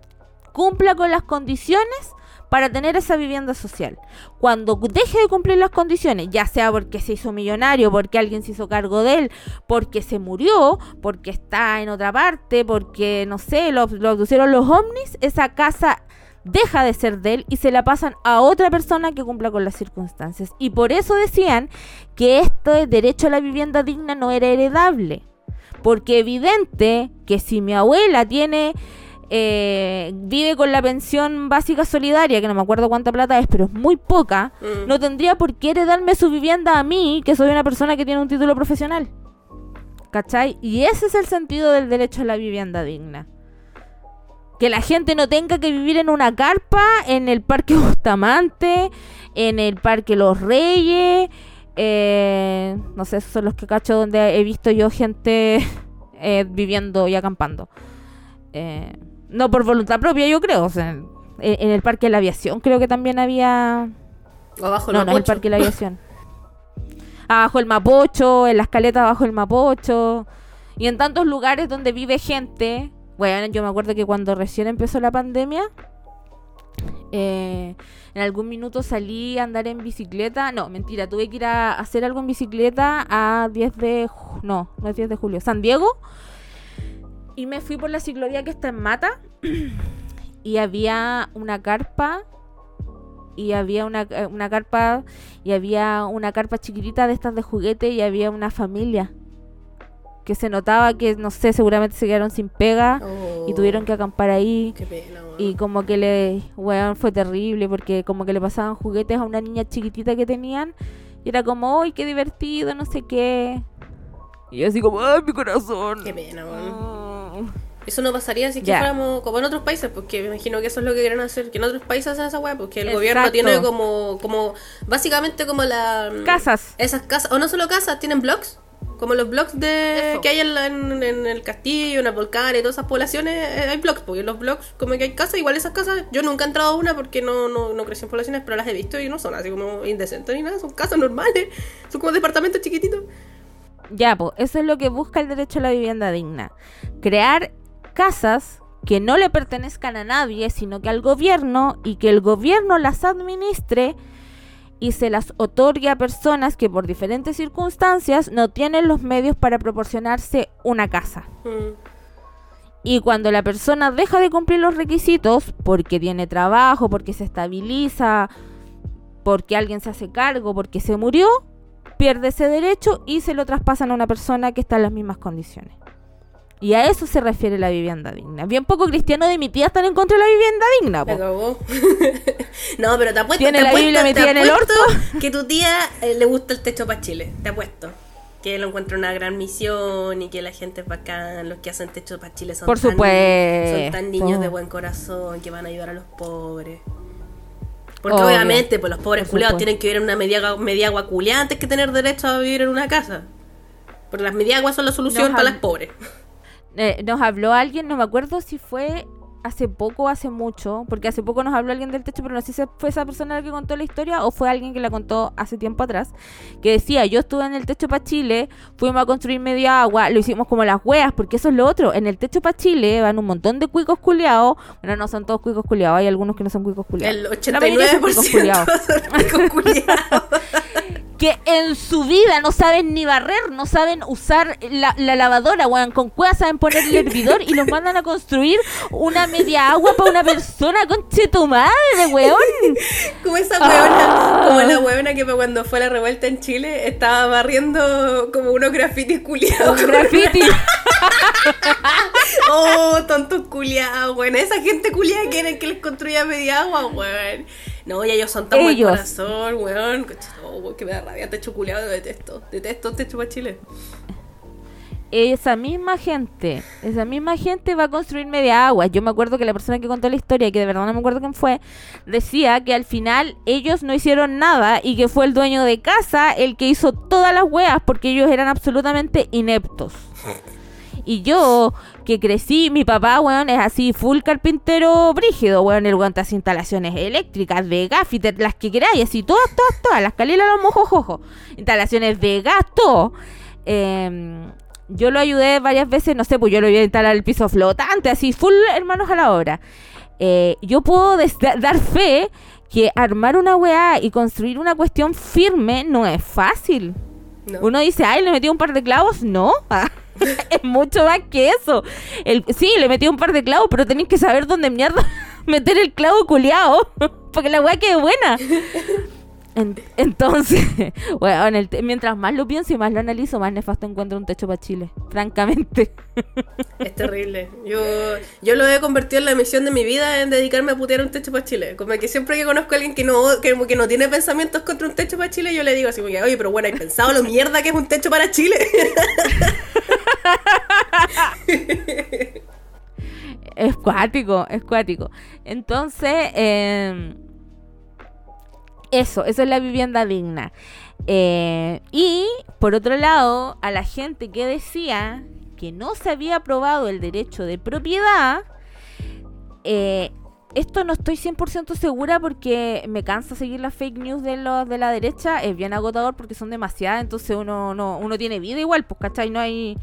cumpla con las condiciones para tener esa vivienda social. Cuando deje de cumplir las condiciones, ya sea porque se hizo millonario, porque alguien se hizo cargo de él, porque se murió, porque está en otra parte, porque, no sé, lo, lo abducieron los ovnis, esa casa deja de ser de él y se la pasan a otra persona que cumpla con las circunstancias. Y por eso decían que este derecho a la vivienda digna no era heredable. Porque evidente que si mi abuela tiene eh, vive con la pensión básica solidaria, que no me acuerdo cuánta plata es, pero es muy poca, mm. no tendría por qué heredarme su vivienda a mí, que soy una persona que tiene un título profesional. ¿Cachai? Y ese es el sentido del derecho a la vivienda digna. Que la gente no tenga que vivir en una carpa en el Parque Bustamante, en el Parque Los Reyes. Eh, no sé, esos son los que cacho donde he visto yo gente eh, viviendo y acampando. Eh, no por voluntad propia, yo creo. O sea, en, el Parque de la Aviación creo que también había... Abajo el no, no, en el Parque de la Aviación. abajo el Mapocho, en las caletas abajo el Mapocho. Y en tantos lugares donde vive gente. Bueno, yo me acuerdo que cuando recién empezó la pandemia, eh, en algún minuto salí a andar en bicicleta. No, mentira, tuve que ir a hacer algo en bicicleta a 10 de... No, no es 10 de julio. San Diego y me fui por la ciclovía que está en Mata. y había una carpa. Y había una, eh, una carpa. Y había una carpa chiquitita de estas de juguete. Y había una familia. Que se notaba que, no sé, seguramente se quedaron sin pega. y oh. tuvieron que acampar ahí. Qué pena, y como que le. Weón, fue terrible. Porque como que le pasaban juguetes a una niña chiquitita que tenían. Y era como, ¡ay, qué divertido! No sé qué. Y yo así como, ¡ay, mi corazón! Qué pena, weón. Eso no pasaría si es que Ya. fuéramos como en otros países, porque me imagino que eso es lo que quieren hacer, que en otros países hacen esa weá, porque el Exacto. gobierno tiene como, como, básicamente como la... Casas. Esas casas, o no solo casas, tienen blogs, como los blogs de Eso. que hay en, la- en- en el castillo, en el volcán y todas esas poblaciones, eh, hay blogs, porque los blogs, como que hay casas, igual esas casas, yo nunca he entrado a una porque no, no, no crecí en poblaciones, pero las he visto y no son así como indecentes ni nada, son casas normales, son como departamentos chiquititos. Ya, pues, eso es lo que busca el derecho a la vivienda digna. Crear casas que no le pertenezcan a nadie, sino que al gobierno y que el gobierno las administre y se las otorgue a personas que por diferentes circunstancias no tienen los medios para proporcionarse una casa. Mm. Y cuando la persona deja de cumplir los requisitos, porque tiene trabajo, porque se estabiliza, porque alguien se hace cargo, porque se murió, pierde ese derecho y se lo traspasan a una persona que está en las mismas condiciones. Y a eso se refiere la vivienda digna. Bien poco cristiano de mi tía están en contra de la vivienda digna. Po. cagó. no, pero te apuesto, Tiene te la apuesto, Biblia metida en el apuesto que tu tía eh, le gusta el techo para Chile. Te apuesto. Que lo encuentra una gran misión y que la gente es bacán. Los que hacen techo para Chile son, Por tan, supuesto. son tan niños de buen corazón que van a ayudar a los pobres. Porque Obvio. obviamente, pues los pobres culiados tienen que vivir en una media, mediagua culiada antes que tener derecho a vivir en una casa. Porque las mediaguas son la solución Nos para han- las pobres. Eh, nos habló alguien, no me acuerdo si fue hace poco o hace mucho, porque hace poco nos habló alguien del techo, pero no sé si fue esa persona la que contó la historia o fue alguien que la contó hace tiempo atrás, que decía, yo estuve en el techo para Chile, fuimos a construir media agua, lo hicimos como las weas, porque eso es lo otro, en el techo para Chile van un montón de cuicos culiados, bueno, no son todos cuicos culiados, hay algunos que no son cuicos culiados. El La mayoría son cuicos 89% culiados. son ricos culiados. que en su vida no saben ni barrer, no saben usar la, la lavadora, weón. Con cueva saben poner el hervidor y los mandan a construir una media agua para una persona, conche tu madre, weón. Como esa huevona, como la huevona que cuando fue la revuelta en Chile estaba barriendo como unos grafitis culiados. con Graffiti. Oh, tontos culiados, weón. Esa gente culiada que era el que les construía media agua, weón. No, y ellos son tan buen Ellos. corazón, weón. Oh, weón, que me da rabia, techo culiado, detesto. Detesto techo para Chile. Esa misma gente, esa misma gente va a construir media agua. Yo me acuerdo que la persona que contó la historia, que de verdad no me acuerdo quién fue, decía que al final ellos no hicieron nada y que fue el dueño de casa el que hizo todas las weas porque ellos eran absolutamente ineptos. Y yo, que crecí, mi papá, weón, es así, full carpintero brígido, weón, el weón te hace instalaciones eléctricas, de gaffiter, las que queráis, así, todas, todas, todas, las calilas, los mojojojo, instalaciones de gas, todo. Em, yo lo ayudé varias veces, no sé, pues yo lo iba a instalar el piso flotante, así, full hermanos a la obra. Eh, yo puedo dar fe que armar una weá y construir una cuestión firme no es fácil. No. Uno dice, ay, le metí un par de clavos. No, es mucho más que eso. Sí, le metí un par de clavos, pero tenéis que saber dónde mierda meter el clavo culiao. Porque la weá quede buena. En- entonces, mientras más lo pienso y más lo analizo, más nefasto encuentro un techo para Chile. Francamente. Es terrible. Yo, yo lo he convertido en la misión de mi vida en dedicarme a putear un techo para Chile. Como que siempre que conozco a alguien que no, que, no tiene pensamientos contra un techo para Chile, yo le digo así oye, pero bueno, ¿hay pensado lo mierda que es un techo para Chile? Es cuático, es cuático. Entonces, eh, eso, eso es la vivienda digna. Eh, y, por otro lado, a la gente que decía que no se había aprobado el derecho de propiedad, eh, esto no estoy 100% segura porque me cansa seguir las fake news de los de la derecha. Es bien agotador porque son demasiadas, entonces uno no uno tiene vida igual, pues, ¿cachai? No hay,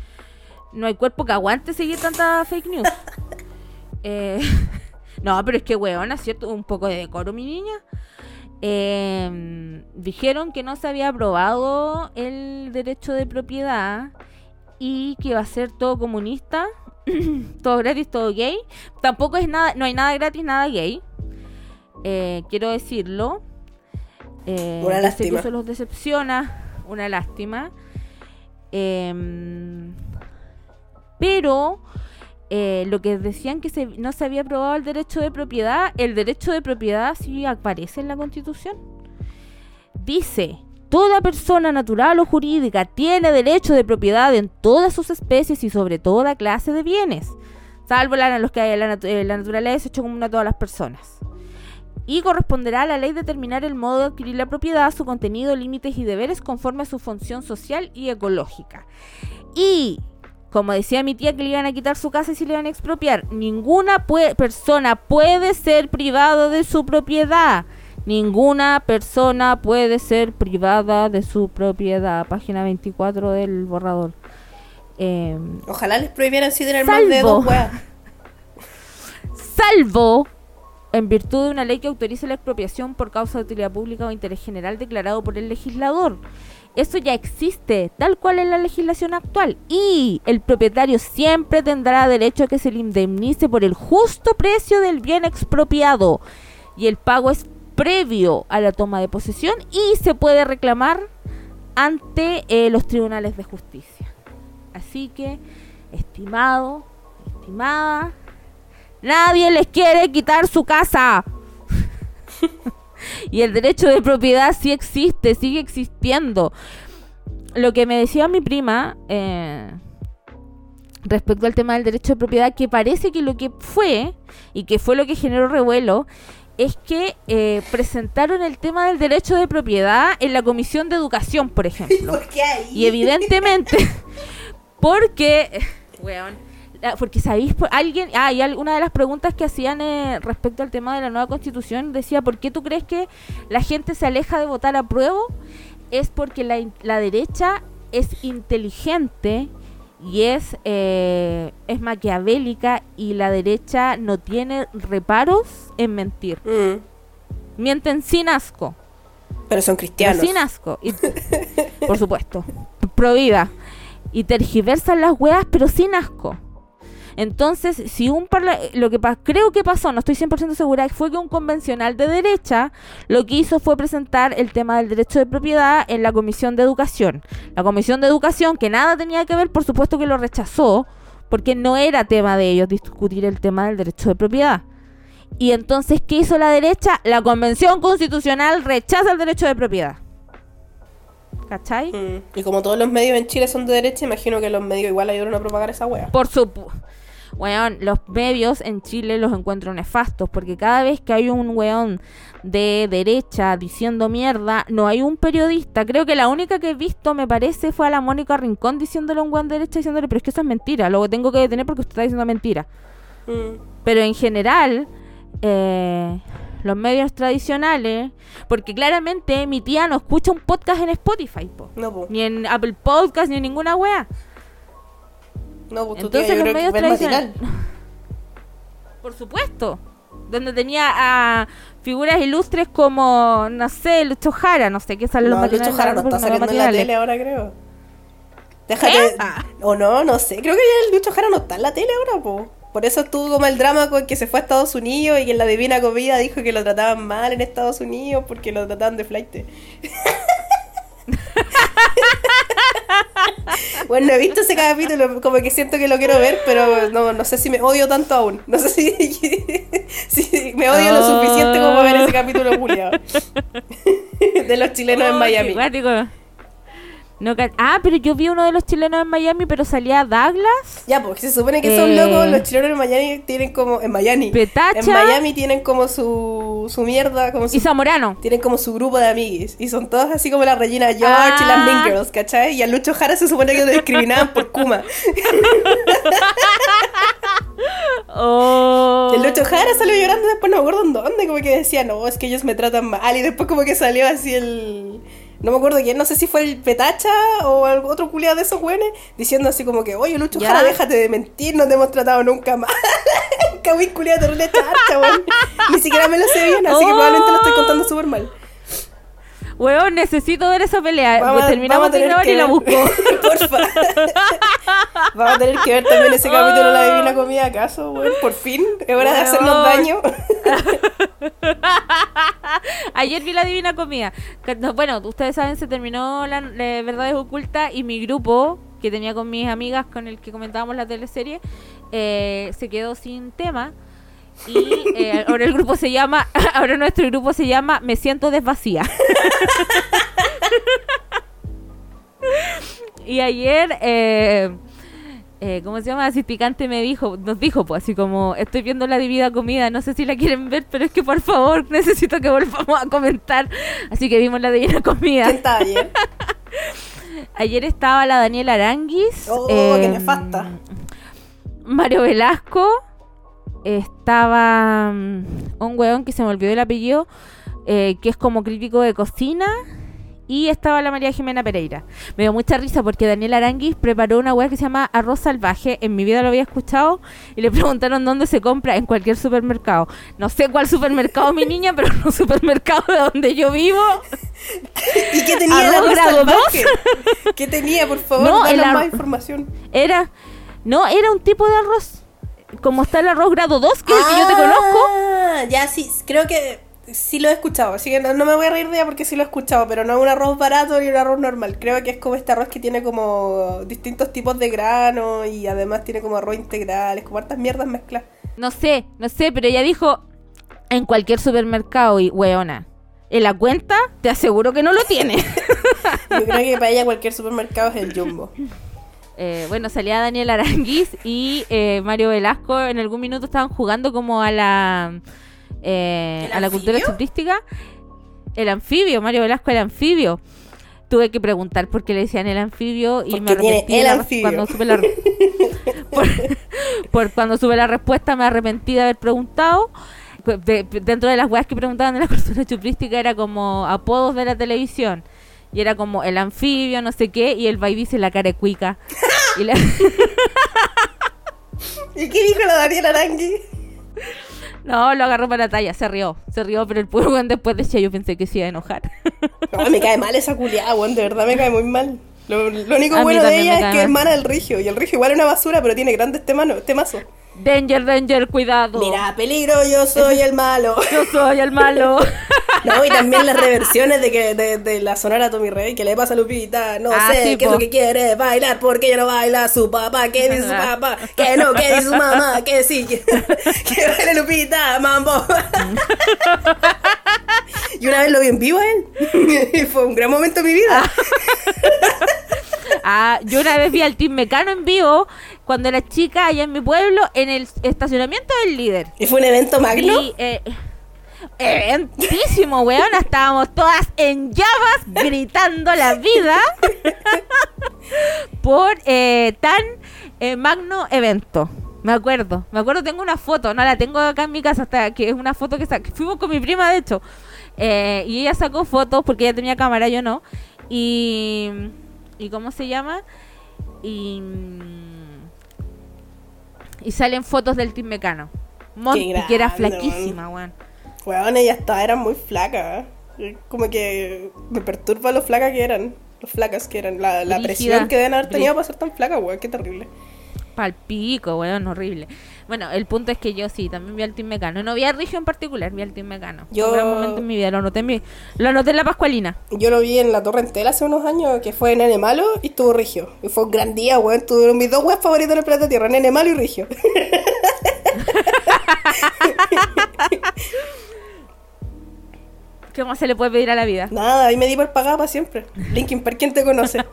no hay cuerpo que aguante seguir tanta fake news. Eh, no, pero es que, weón, ¿cierto? Un poco de decoro, mi niña. Eh, dijeron que no se había aprobado el derecho de propiedad y que iba a ser todo comunista, todo gratis, todo gay. Tampoco es nada, no hay nada gratis, nada gay. Eh, quiero decirlo. Eh, Una lástima. que eso los decepciona, una lástima. Em, pero eh, lo que decían que no se había aprobado el derecho de propiedad, el derecho de propiedad sí aparece en la Constitución. Dice, toda persona natural o jurídica tiene derecho de propiedad en todas sus especies y sobre toda clase de bienes. salvo la, los que la, la naturaleza hecho común a todas las personas. Y corresponderá a la ley determinar el modo de adquirir la propiedad, su contenido, límites y deberes conforme a su función social y ecológica. Y como decía mi tía que le iban a quitar su casa y se le iban a expropiar, ninguna persona puede ser privada de su propiedad. Ninguna persona puede ser privada de su propiedad. Página 24 del borrador. Em, Ojalá les prohibieran si tener más de dos Salvo en virtud de una ley que autorice la expropiación por causa de utilidad pública o interés general declarado por el legislador. Eso ya existe, tal cual en la legislación actual. Y el propietario siempre tendrá derecho a que se le indemnice por el justo precio del bien expropiado. Y el pago es previo a la toma de posesión y se puede reclamar ante eh, los tribunales de justicia. Así que, estimado, estimada, nadie les quiere quitar su casa. y el derecho de propiedad sí existe, sigue existiendo. Lo que me decía mi prima eh, respecto al tema del derecho de propiedad, que parece que lo que fue y que fue lo que generó revuelo, es que eh, presentaron el tema del derecho de propiedad en la Comisión de Educación, por ejemplo. Y evidentemente, porque... porque sabéis, alguien, ah, y una de las preguntas que hacían eh, respecto al tema de la nueva constitución decía, ¿por qué tú crees que la gente se aleja de votar a prueba? Es porque la, la derecha es inteligente y es, eh, es maquiavélica y la derecha no tiene reparos en mentir. Mm. Mienten sin asco. Pero son cristianos. sin asco. por supuesto. Prohibida. Y tergiversan las weas, pero sin asco. Entonces, si un lo que creo que pasó, no estoy 100% segura, fue que un convencional de derecha lo que hizo fue presentar el tema del derecho de propiedad en la Comisión de Educación. La Comisión de Educación, que nada tenía que ver, por supuesto que lo rechazó, porque no era tema de ellos discutir el tema del derecho de propiedad. Y entonces, ¿qué hizo la derecha? La Convención Constitucional rechaza el derecho de propiedad. ¿Cachai? Mm. Y como todos los medios en Chile son de derecha, imagino que los medios igual ayudaron a propagar esa wea. Por supuesto. Weón, los medios en Chile los encuentro nefastos, porque cada vez que hay un weón de derecha diciendo mierda, no hay un periodista. Creo que la única que he visto, me parece, fue a la Mónica Rincón diciéndole a un weón de derecha, diciéndole, pero es que eso es mentira, lo tengo que detener porque usted está diciendo mentira. Mm. Pero en general, eh, los medios tradicionales, porque claramente mi tía no escucha un podcast en Spotify, ni en Apple Podcast, ni en ninguna wea. No, pues Entonces los medios tradicionales. Por supuesto. Donde tenía a figuras ilustres como, no sé, Lucho Jara, no sé qué sale no, los Lucho Jara no está saliendo en la tele ahora, creo. Déjate. O no, no sé. Creo que ya el Lucho Jara no está en la tele ahora, po. Por eso estuvo como el drama con que se fue a Estados Unidos y que en la Divina Comida dijo que lo trataban mal en Estados Unidos porque lo trataban de flight. bueno, he visto ese capítulo, como que siento que lo quiero ver, pero no, no sé si me odio tanto aún. No sé si, si me odio lo suficiente como para ver ese capítulo Julio de los chilenos en Miami. No, ah, pero yo vi uno de los chilenos en Miami, pero salía Douglas. Ya, porque se supone que son locos. Los chilenos en Miami tienen como. En Miami. Petacha. En Miami tienen como su, su mierda. Como su, y Zamorano. Tienen como su grupo de amigos. Y son todos así como la Regina George y las Mean ah. Girls, ¿cachai? Y a Lucho Jara se supone que lo discriminaban por Kuma. oh. El Lucho Jara salió llorando después, no me acuerdo en dónde. Como que decía, no, es que ellos me tratan mal. Y después, como que salió así el no me acuerdo quién, no sé si fue el Petacha o algún otro culiado de esos güeyes, diciendo así como que, oye, Lucho Jara, déjate de mentir, no te hemos tratado nunca más. Cabín culiado terrible charcha, weón. Ni siquiera me lo sé bien, así que probablemente lo estoy contando súper mal. Weón, necesito ver esa pelea. Vamos, terminamos de grabar y la busco. Porfa. vamos a tener que ver también ese capítulo de la Divina Comida, ¿acaso, weón? Por fin, es hora de hacernos daño. Ayer vi la Divina Comida. Bueno, ustedes saben, se terminó la, Verdades Ocultas y mi grupo, que tenía con mis amigas con el que comentábamos la teleserie, eh, se quedó sin tema. Y eh, ahora el grupo se llama, ahora nuestro grupo se llama Me siento desvacía. y ayer, eh, eh, ¿cómo se llama? Así picante me dijo, nos dijo, pues así como, estoy viendo la divida comida, no sé si la quieren ver, pero es que por favor necesito que volvamos a comentar. Así que vimos la divina comida. ¿Quién estaba ayer? Ayer estaba la Daniela Aranguis. Oh, qué em, nefasta. Mario Velasco. Estaba mm, un weón que se me olvidó el apellido, eh, que es como crítico de cocina. Y estaba la María Jimena Pereira. Me dio mucha risa porque Daniel Aranguis preparó una weá que se llama arroz salvaje. En mi vida lo había escuchado. Y le preguntaron dónde se compra. En cualquier supermercado. No sé cuál supermercado, mi niña, pero en un supermercado de donde yo vivo. ¿Y qué tenía el Arroz salvaje? ¿Qué tenía, por favor? No, danos más información. Era. No, era un tipo de arroz. Como está el arroz grado 2, que es el que yo te conozco. Ah, ya sí, creo que sí lo he escuchado. Así que no, no me voy a reír de ella porque sí lo he escuchado, pero no un arroz barato ni un arroz normal. Creo que es como este arroz que tiene como distintos tipos de grano y además tiene como arroz integral, es como hartas mierdas mezcladas. No sé, no sé, pero ella dijo en cualquier supermercado y weona. En la cuenta te aseguro que no lo tiene. Yo creo que para ella cualquier supermercado es el jumbo. Eh, bueno, salía Daniel Aranguis y eh, Mario Velasco en algún minuto estaban jugando como a la eh, ¿El a la cultura anfibio? chuprística. El anfibio, Mario Velasco el anfibio. Tuve que preguntar por qué le decían el anfibio y Porque me arrepentí el anfibio. cuando supe la por, por cuando supe la respuesta me arrepentí de haber preguntado. De- dentro de las weas que preguntaban de la cultura chuprística era como apodos de la televisión. Y era como el anfibio, no sé qué, y el baby dice la carecuica. y la- ¿Y qué dijo la Daniela Arangui? No, lo agarró para la talla, se rió, se rió, pero el puro después decía, yo pensé que se iba a enojar. No, me cae mal esa culiada, weón, de verdad me cae muy mal. Lo, lo único A bueno de ella es que es hermana del Rigio, y el Rigio igual es una basura, pero tiene grandes temano- temazos. Danger, danger, cuidado. Mira, peligro, yo soy el malo. Yo soy el malo. No, y también las reversiones de que de, de la sonora Tommy Rey, que le pasa a Lupita, no Ah, sé sí, qué es lo que quiere bailar, porque ella no baila su papá, qué dice su papá, que no, qué dice su mamá, que sí, que, que baile Lupita, mambo. Y una vez lo vi en vivo a él, y fue un gran momento de mi vida. Ah, yo una vez vi al Team Mecano en vivo cuando era chica allá en mi pueblo en el estacionamiento del líder. Y fue un evento magno. Y, eh, eventísimo, weón. Estábamos todas en llamas gritando la vida por eh, tan eh, magno evento. Me acuerdo, me acuerdo, tengo una foto, no la tengo acá en mi casa, hasta que es una foto que, que fuimos con mi prima, de hecho. Eh, y ella sacó fotos porque ella tenía cámara, yo no. Y. ¿Y cómo se llama? Y. Y salen fotos del Team Mecano. Monty, que era grande, flaquísima, weón. Weón, ella estaba, era muy flaca. ¿eh? Como que me perturba lo flaca que eran. Lo flacas que eran. La, la presión que deben haber tenido para ser tan flaca, weón. Qué terrible. Palpico, weón, horrible. Bueno, el punto es que yo sí, también vi al Team Mecano. No vi a Rigio en particular, vi al Team Mecano. Yo- un gran momento en mi vida, lo anoté en, mi, lo anoté en la Pascualina. Yo lo vi en la Torre Entera hace unos años, que fue Nene Malo y estuvo Rigio. Y fue un gran día, weón. Tuvieron mis dos weas favoritos en el planeta Tierra, Nene Malo y Rigio. ¿Qué más se le puede pedir a la vida? Nada, ahí me di por pagada para siempre. Linkin Park, ¿quién te conoce?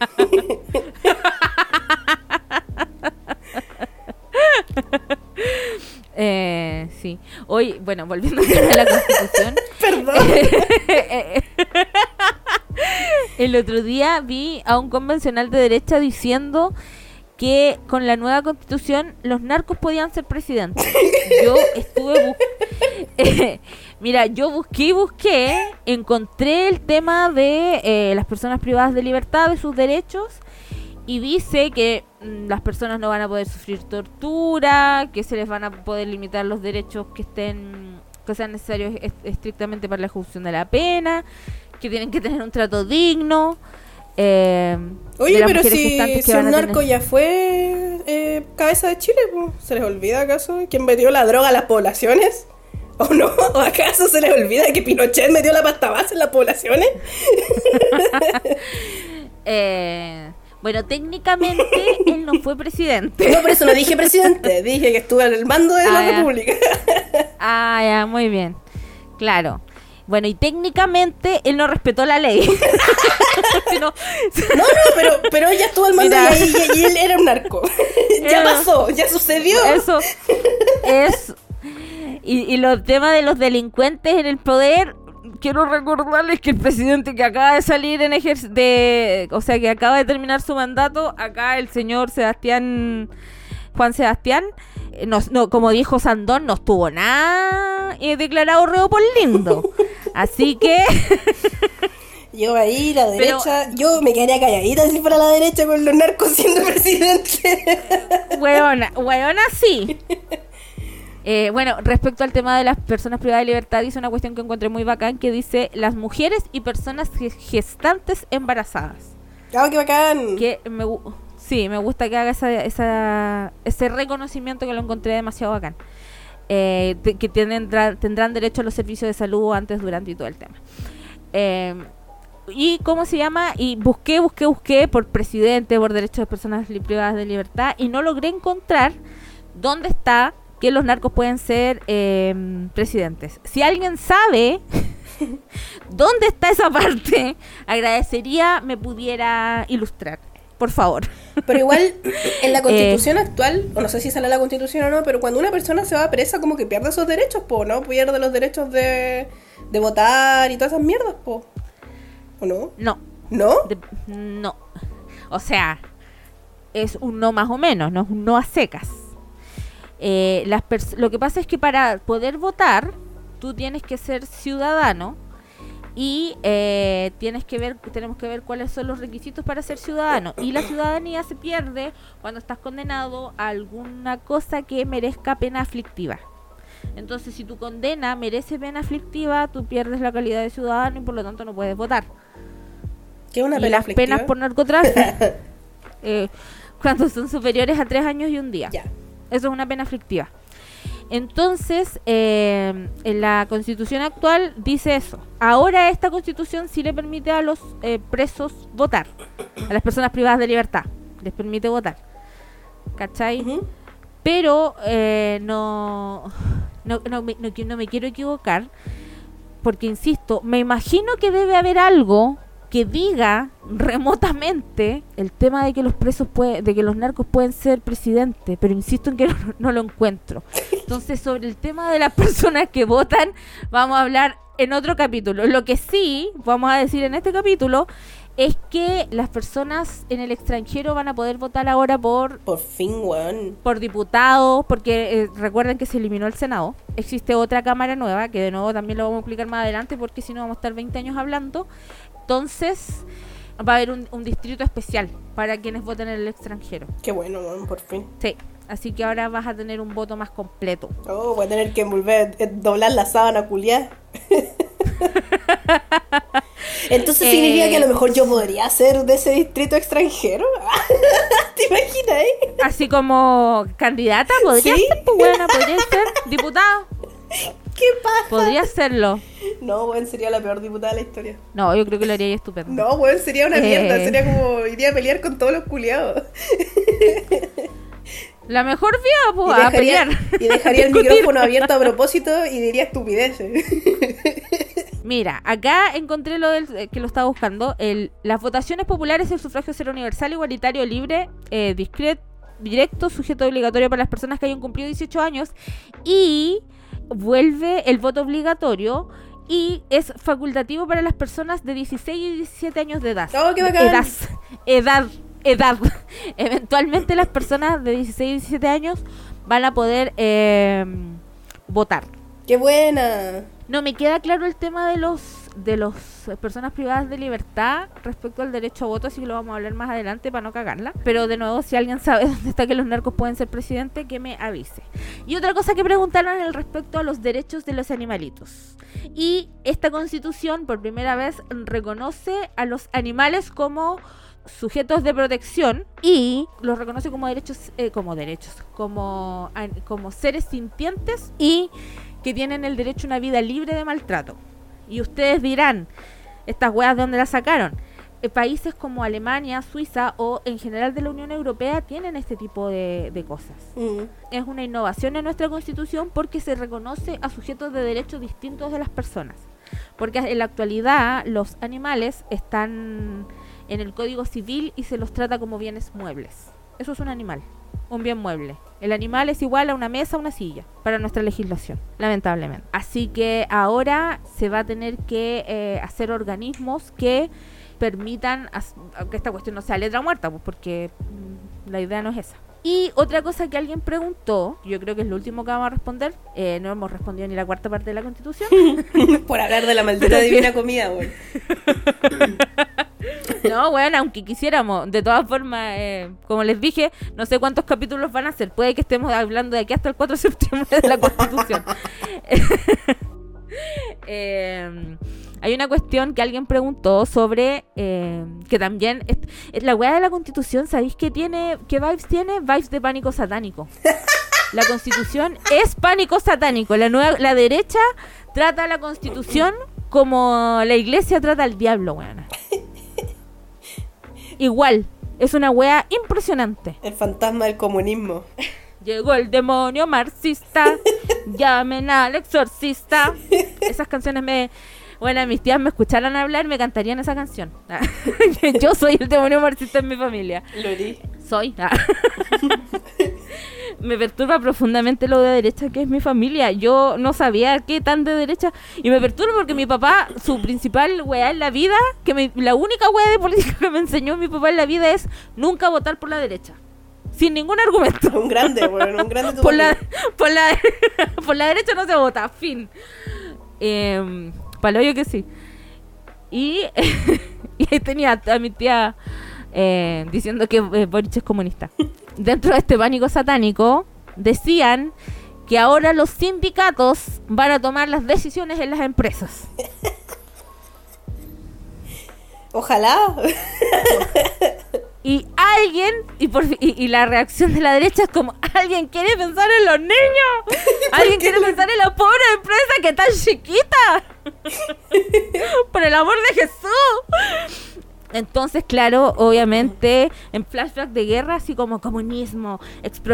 Eh, sí. Hoy, bueno, volviendo de la constitución. Perdón. El otro día vi a un convencional de derecha diciendo que con la nueva constitución los narcos podían ser presidentes. Yo estuve bus- Mira, yo busqué y busqué, encontré el tema de eh, las personas privadas de libertad, de sus derechos, y dice que las personas no van a poder sufrir tortura, que se les van a poder limitar los derechos que estén que sean necesarios est- estrictamente para la ejecución de la pena, que tienen que tener un trato digno. eh, Oye, pero si, si un narco tener- ya fue eh, cabeza de Chile, pues, ¿se les olvida acaso quién metió la droga a las poblaciones? ¿O no? ¿O acaso se les olvida que Pinochet metió la pasta base en las poblaciones? Eh, bueno, técnicamente él no fue presidente. No, por eso no dije presidente, dije que estuvo en el mando de Ah, la ya. república. Ah, ya, muy bien. Claro. Bueno, y técnicamente él no respetó la ley. no, no, pero, pero ya estuvo al mando y, y, él era un narco. ya pasó, ya sucedió. Eso es... Y, y los temas de los delincuentes en el poder, quiero recordarles que el presidente que acaba de salir en ejercicio, de, o sea, que acaba de terminar su mandato, acá el señor Sebastián, Juan Sebastián, eh, no, como dijo Sandón, no estuvo nada eh, declarado reo por lindo. Así que... Yo ahí, la derecha, yo me quedaría calladita si fuera la derecha con los narcos siendo presidente. Hueona, hueona sí. Eh, bueno, respecto al tema de las personas privadas de libertad, dice una cuestión que encontré muy bacán que dice las mujeres y personas gestantes embarazadas. ¡Ah, qué bacán! Que me, sí, me gusta que haga esa, ese reconocimiento que lo encontré demasiado bacán. Eh, que tienen, tendrán derecho a los servicios de salud antes, durante y todo el tema. Eh, y cómo se llama y busqué busqué busqué por presidente por derechos de personas privadas de libertad y no logré encontrar dónde está que los narcos pueden ser em, presidentes. Si alguien sabe dónde está esa parte, agradecería me pudiera ilustrar. Por favor. Pero igual, en la constitución eh, actual, o no sé si sale la constitución o no, pero cuando una persona se va presa, como que pierde esos derechos, po, ¿no? Pierde los derechos de, de votar y todas esas mierdas, po. ¿O no? No. ¿No? no. O sea, es un no más o menos, no es un no a secas. Eh, las lo que pasa es que para poder votar, tú tienes que ser ciudadano y eh, tienes que ver, tenemos que ver cuáles son los requisitos para ser ciudadano. Y la ciudadanía se pierde cuando estás condenado a alguna cosa que merezca pena aflictiva. Entonces, si tu condena merece pena aflictiva, tú pierdes la calidad de ciudadano y por lo tanto no puedes votar. ¿Qué una y las penas por narcotráfico, eh, cuando son superiores a tres años y un día. Ya. Eso es una pena aflictiva. Entonces, eh, en la constitución actual dice eso. Ahora esta constitución sí le permite a los eh, presos votar, a las personas privadas de libertad, les permite votar. ¿Cachai? Pero eh, no, no, no, me, no, no me quiero equivocar, porque insisto, me imagino que debe haber algo que diga remotamente el tema de que los presos puede, de que los narcos pueden ser presidentes, pero insisto en que no, lo encuentro. Entonces, sobre el tema de las personas que votan, vamos a hablar en otro capítulo. Lo que sí vamos a decir en este capítulo es que las personas en el extranjero van a poder votar ahora por por fin weón. por diputados porque eh, recuerden que se eliminó el senado existe otra cámara nueva que de nuevo también lo vamos a explicar más adelante porque si no vamos a estar 20 años hablando entonces va a haber un, distrito especial para quienes voten en el extranjero. Qué bueno, por fin. Sí, así que ahora vas a tener un voto más completo. Oh, voy a tener que volver a doblar la sábana culiar. Entonces significa que a lo mejor yo podría ser de ese distrito extranjero. ¿Te imaginas? Eh? Así como candidata, podría ser, pues, buena, podría ser diputado. ¿Qué pasa? Podría serlo. No, weón, sería la peor diputada de la historia. No, yo creo que lo haría estupendo. No, weón, sería una mierda. Eh. Sería como iría a pelear con todos los culiados. La mejor vía, pues, a pelear. Y dejaría el micrófono abierto a propósito y diría estupideces. Mira, acá encontré lo del, eh, que lo estaba buscando. El, las votaciones populares, el sufragio ser universal, igualitario, libre, eh, discreto, directo, sujeto obligatorio para las personas que hayan cumplido 18 años y vuelve el voto obligatorio y es facultativo para las personas de 16 y 17 años de edad. Oh, edad, edad, edad. Eventualmente las personas de 16 y 17 años van a poder eh, votar. ¡Qué buena! No me queda claro el tema de los de las personas privadas de libertad respecto al derecho a voto, así que lo vamos a hablar más adelante para no cagarla. Pero de nuevo, si alguien sabe dónde está que los narcos pueden ser presidente, que me avise. Y otra cosa que preguntaron el respecto a los derechos de los animalitos. Y esta constitución, por primera vez, reconoce a los animales como sujetos de protección y los reconoce como derechos, eh, como derechos, como, como seres sintientes y que tienen el derecho a una vida libre de maltrato. Y ustedes dirán, ¿estas weas de dónde las sacaron? Eh, países como Alemania, Suiza o en general de la Unión Europea tienen este tipo de, cosas. Mm. Es una innovación en nuestra constitución porque se reconoce a sujetos de derechos distintos de las personas. Porque en la actualidad los animales están en el Código Civil y se los trata como bienes muebles. Eso es un animal, un bien mueble. El animal es igual a una mesa, una silla, para nuestra legislación, lamentablemente. Así que ahora se va a tener que eh, hacer organismos que permitan que esta cuestión no sea letra muerta, pues porque la idea no es esa. Y otra cosa que alguien preguntó, yo creo que es lo último que vamos a responder, eh, no hemos respondido ni la cuarta parte de la constitución. Por hablar de la maldita divina comida, güey. No, bueno, aunque quisiéramos, de todas formas, eh, como les dije, no sé cuántos capítulos van a ser. Puede que estemos hablando de aquí hasta el 4 de septiembre de la Constitución. eh, hay una cuestión que alguien preguntó sobre eh, que también la weá de la Constitución, ¿sabéis qué tiene, qué vibes tiene? Vibes de pánico satánico. La Constitución es pánico satánico. La nueva, la derecha trata a la Constitución como la Iglesia trata al diablo, weón igual. Es una wea impresionante. El fantasma del comunismo. Llegó el demonio marxista. llamen al exorcista. Esas canciones me. Bueno, mis tías me escucharan hablar, me cantarían esa canción. Yo soy el demonio marxista en mi familia. Lo Soy. me perturba profundamente lo de derecha que es mi familia. Yo no sabía qué tan de derecha. Y me perturba porque mi papá, su principal weá en la vida, que la única weá de política que me enseñó mi papá en la vida es nunca votar por la derecha. Sin ningún argumento. Un grande, bueno, un grande. por, la, por, la, por la derecha no se vota, fin. Eh, Paloyo que sí. Y, y ahí tenía a mi tía eh, diciendo que eh, Boric es comunista. Dentro de este pánico satánico, decían que ahora los sindicatos van a tomar las decisiones en las empresas. Ojalá. Y alguien, y, por, y, la reacción de la derecha es como, alguien quiere pensar en los niños, alguien quiere pensar en la pobre empresa que está chiquita. por el amor de Jesús. Entonces, claro, obviamente, en flashback de guerra, así como comunismo,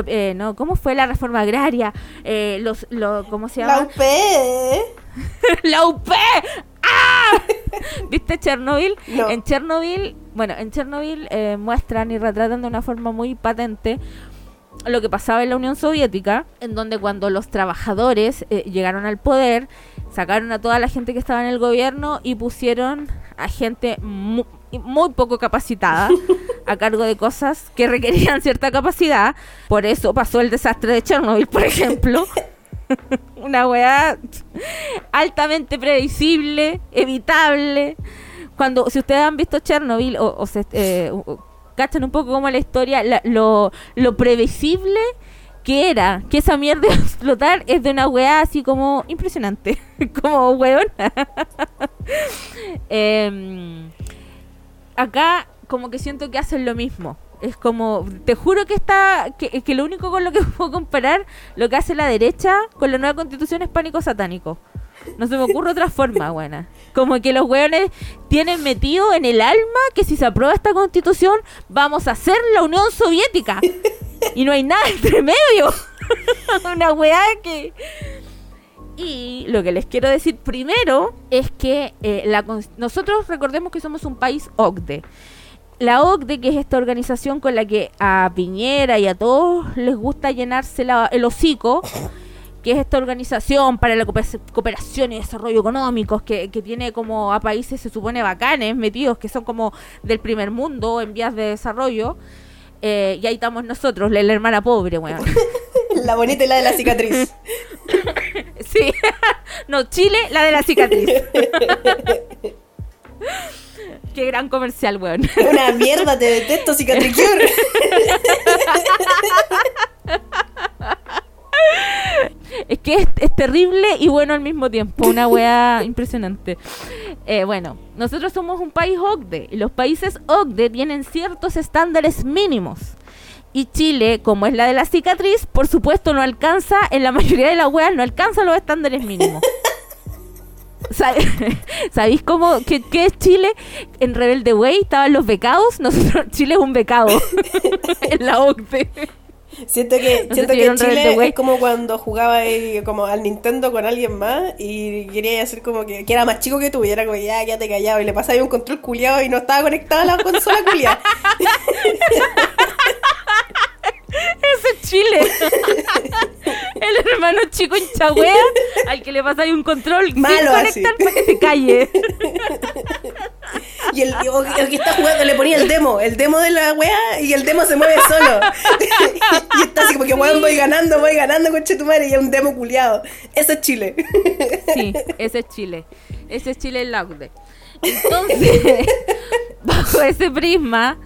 eh, ¿no? ¿Cómo fue la reforma agraria? Eh, los, lo, ¿Cómo se llama? La UP. la UP. ¡Ah! ¿Viste Chernobyl? En Chernobyl, bueno, en Chernobyl eh, muestran y retratan de una forma muy patente lo que pasaba en la Unión Soviética, en donde cuando los trabajadores eh, llegaron al poder, sacaron a toda la gente que estaba en el gobierno y pusieron a gente muy, poco capacitada a cargo de cosas que requerían cierta capacidad. Por eso pasó el desastre de Chernobyl, por ejemplo. Una weá altamente previsible, evitable. Cuando, si ustedes han visto Chernobyl o, se, eh, cachan un poco como la historia, lo, lo previsible que era que esa mierda iba a explotar es de una weá así como impresionante. como weón. Em, acá como que siento que hacen lo mismo. Es como, te juro que está, que, que lo único con lo que puedo comparar lo que hace la derecha con la nueva constitución es pánico satánico. No se me ocurre otra forma, buena. Como que los weones tienen metido en el alma que si se aprueba esta constitución, vamos a hacer la Unión Soviética. Y no hay nada entre medio. Una weá que. Y lo que les quiero decir primero es que eh, la, nosotros recordemos que somos un país OCDE. La OCDE, que es esta organización con la que a Piñera y a todos les gusta llenarse el hocico, que es esta organización para la cooperación y desarrollo económicos, que, tiene como a países, se supone, bacanes metidos, que son como del primer mundo en vías de desarrollo. Eh, y ahí estamos nosotros, la, hermana pobre, weón. la bonita y la de la cicatriz. sí. no, Chile, la de la cicatriz. Qué gran comercial, weón. Una mierda, te detesto, cicatricure. es que es, terrible y bueno al mismo tiempo, una weá impresionante. Eh, bueno, nosotros somos un país OCDE y los países OCDE tienen ciertos estándares mínimos. Y Chile, como es la de la cicatriz, por supuesto no alcanza, en la mayoría de las weas no alcanza los estándares mínimos. ¿Sabéis cómo qué, es Chile? En Rebelde Way estaban los becados. Nosotros, Chile es un becado en la OCDE. Siento que, No siento si que Chile es como cuando jugaba ahí como al Nintendo con alguien más y quería hacer como que, que era más chico que tú y era como ya, quédate callado y le pasaba ahí un control culiado y no estaba conectada a la consola culiada. Ese es Chile. El hermano chico hinchagüea al que le pasa ahí un control sin Malo así. conectar para que se calle. Y el, o- el que está jugando le ponía el demo, el demo de la wea y el demo se mueve solo. y está así como que weón voy ganando, voy ganando con tu madre y es un demo culiado. Eso es Chile. Sí, ese es Chile. Ese es Chile en la OCDE. Entonces, bajo ese prisma,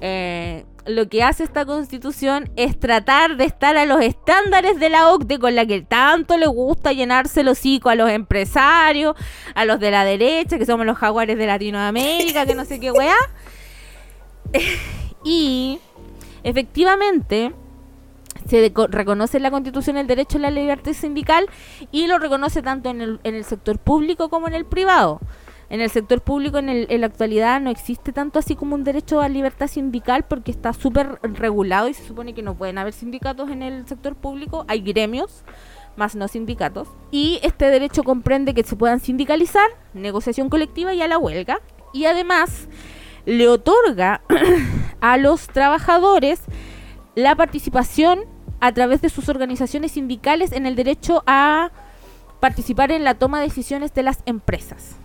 eh, lo que hace esta constitución es tratar de estar a los estándares de la OCDE con la que tanto le gusta llenarse el hocico a los empresarios, a los de la derecha, que somos los jaguares de Latinoamérica, que no sé qué weá. y efectivamente se reconoce en la Constitución el derecho a la libertad sindical y lo reconoce tanto en el, en el sector público como en el privado. En el sector público en, el- la actualidad no existe tanto así como un derecho a libertad sindical porque está súper regulado y se supone que no pueden haber sindicatos en el sector público. Hay gremios, más no sindicatos. Y este derecho comprende que se puedan sindicalizar, negociación colectiva y a la huelga. Y además le otorga a los trabajadores la participación a través de sus organizaciones sindicales en el derecho a participar en la toma de decisiones de las empresas.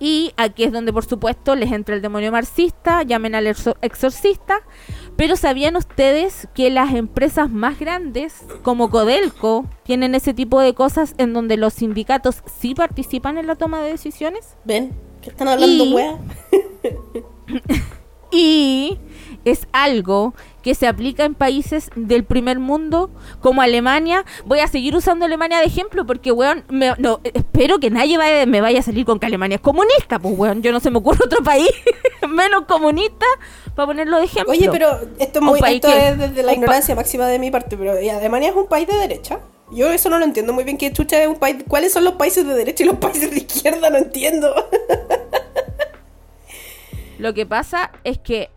Y aquí es donde, por supuesto, les entra el demonio marxista, llamen al exor- exorcista. Pero ¿sabían ustedes que las empresas más grandes, como Codelco, tienen ese tipo de cosas en donde los sindicatos sí participan en la toma de decisiones? ¿Ven? ¿Qué están hablando, Y- wea? Y es algo que se aplica en países del primer mundo como Alemania. Voy a seguir usando Alemania de ejemplo porque, weón, me- no, espero que nadie vaya- me vaya a salir con que Alemania es comunista. Pues, weón, yo no se me ocurre otro país menos comunista para ponerlo de ejemplo. Oye, pero esto, es muy, esto que- es desde la ignorancia máxima de mi parte, pero ¿y Alemania es un país de derecha. Yo eso no lo entiendo muy bien. ¿Qué chucha es un país? ¿Cuáles son los países de derecha y los países de izquierda? No entiendo. Lo que pasa es que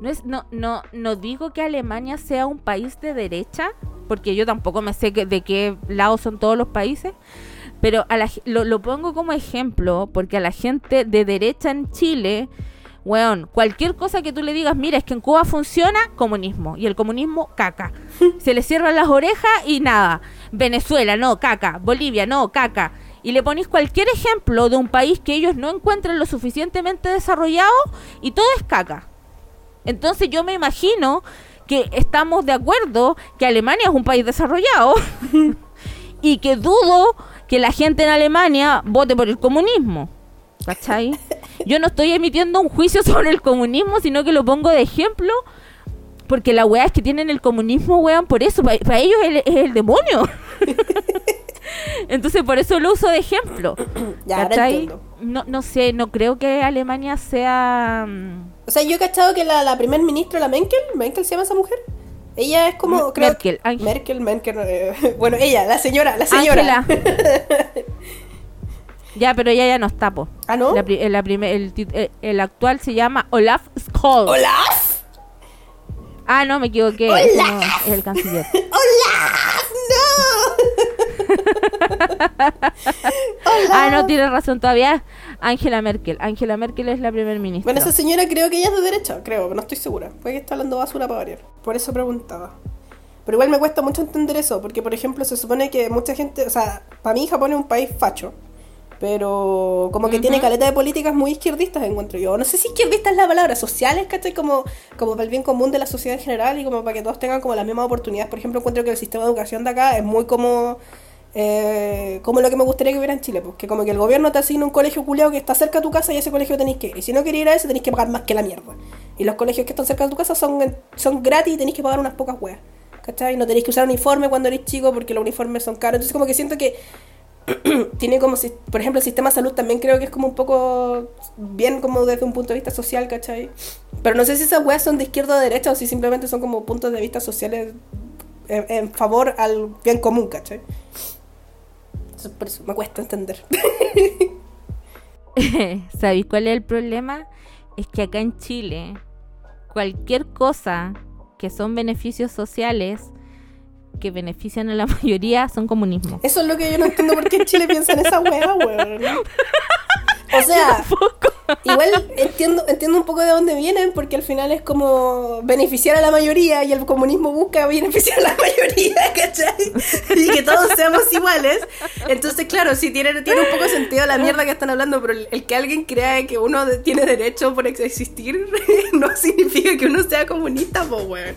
no, es, no, no, no digo que Alemania sea un país de derecha, porque yo tampoco me sé que- de qué lado son todos los países, pero a la ge- lo, lo pongo como ejemplo porque a la gente de derecha en Chile, weón, cualquier cosa que tú le digas, mira, es que en Cuba funciona comunismo, y el comunismo caca. Se le cierran las orejas y nada. Venezuela, no, caca. Bolivia, no, caca. Y le ponéis cualquier ejemplo de un país que ellos no encuentren lo suficientemente desarrollado y todo es caca. Entonces yo me imagino que estamos de acuerdo que Alemania es un país desarrollado y que dudo que la gente en Alemania vote por el comunismo. ¿Cachai? Yo no estoy emitiendo un juicio sobre el comunismo, sino que lo pongo de ejemplo porque la weá es que tienen el comunismo, weón, por eso, para ellos es el, es el demonio. Entonces por eso lo uso de ejemplo. Ya. No, no sé, no creo que Alemania sea... mm, O sea, yo he cachado que la, la primer ministra, la Merkel, Merkel se llama esa mujer. Ella es como, creo Merkel, Ángel- Merkel, Merkel, eh, bueno, ella, la señora, la señora. Ya, pero ella ya no está, po. ¿Ah, no? La eh, la primer- el, eh, el actual se llama Olaf Scholz. ¡Olaf! Ah, no, me equivoqué. ese no, es el canciller. ¡Olaf! ¡No! Ah, no, tiene razón todavía. Angela Merkel. Angela Merkel es la primer ministra. Bueno, esa señora creo que ella es de derecha, creo, pero no estoy segura. Puede que está hablando basura para variar. Por eso preguntaba. Pero igual me cuesta mucho entender eso, porque por ejemplo se supone que mucha gente, o sea, para mí Japón es un país facho, pero como que tiene caleta de políticas muy izquierdistas, encuentro yo. No sé si izquierdista es la palabra, sociales, ¿cachai? Como, como para el bien común de la sociedad en general y como para que todos tengan como las mismas oportunidades. Por ejemplo, encuentro que el sistema de educación de acá es muy como... eh, como lo que me gustaría que hubiera en Chile, pues que como que el gobierno te asigna un colegio culiado que está cerca de tu casa y ese colegio tenéis que ir. Y si no queréis ir a ese, tenéis que pagar más que la mierda. Y los colegios que están cerca de tu casa son, son gratis y tenéis que pagar unas pocas weas. ¿Cachai? No tenéis que usar uniforme cuando eres chico porque los uniformes son caros. Entonces como que siento que tiene como, si- por ejemplo, el sistema de salud también creo que es como un poco bien como desde un punto de vista social, ¿cachai? Pero no sé si esas weas son de izquierda o de derecha o si simplemente son como puntos de vista sociales en, en favor al bien común, ¿cachai? Por eso me cuesta entender. ¿Sabéis cuál es el problema? Es que acá en Chile, cualquier cosa que son beneficios sociales que benefician a la mayoría son comunismo. Eso es lo que yo no entiendo por qué en Chile piensan esa weá, weón. O sea, igual entiendo, entiendo un poco de dónde vienen, porque al final es como beneficiar a la mayoría y el comunismo busca beneficiar a la mayoría, ¿cachai? Y que todos seamos iguales. Entonces, claro, sí, tiene, tiene un poco sentido la mierda que están hablando, pero el, que alguien crea que uno tiene derecho por existir no significa que uno sea comunista, pues, weón.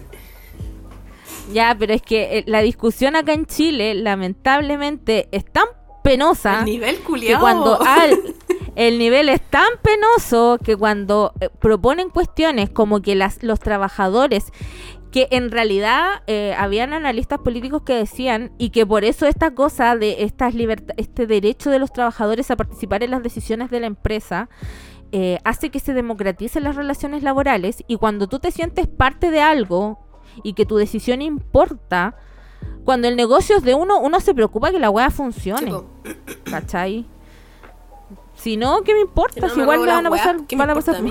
Ya, pero es que eh, la discusión acá en Chile, lamentablemente, es tan penosa. El nivel Que cuando el nivel es tan penoso que cuando eh, proponen cuestiones como que las, los trabajadores que en realidad eh, habían analistas políticos que decían y que por eso esta cosa de estas este derecho de los trabajadores a participar en las decisiones de la empresa hace que se democraticen las relaciones laborales y cuando tú te sientes parte de algo y que tu decisión importa, cuando el negocio es de uno, uno se preocupa que la weá funcione. ¿Cachai? Si no, ¿qué me importa? si igual me van a pasar, van a pasar.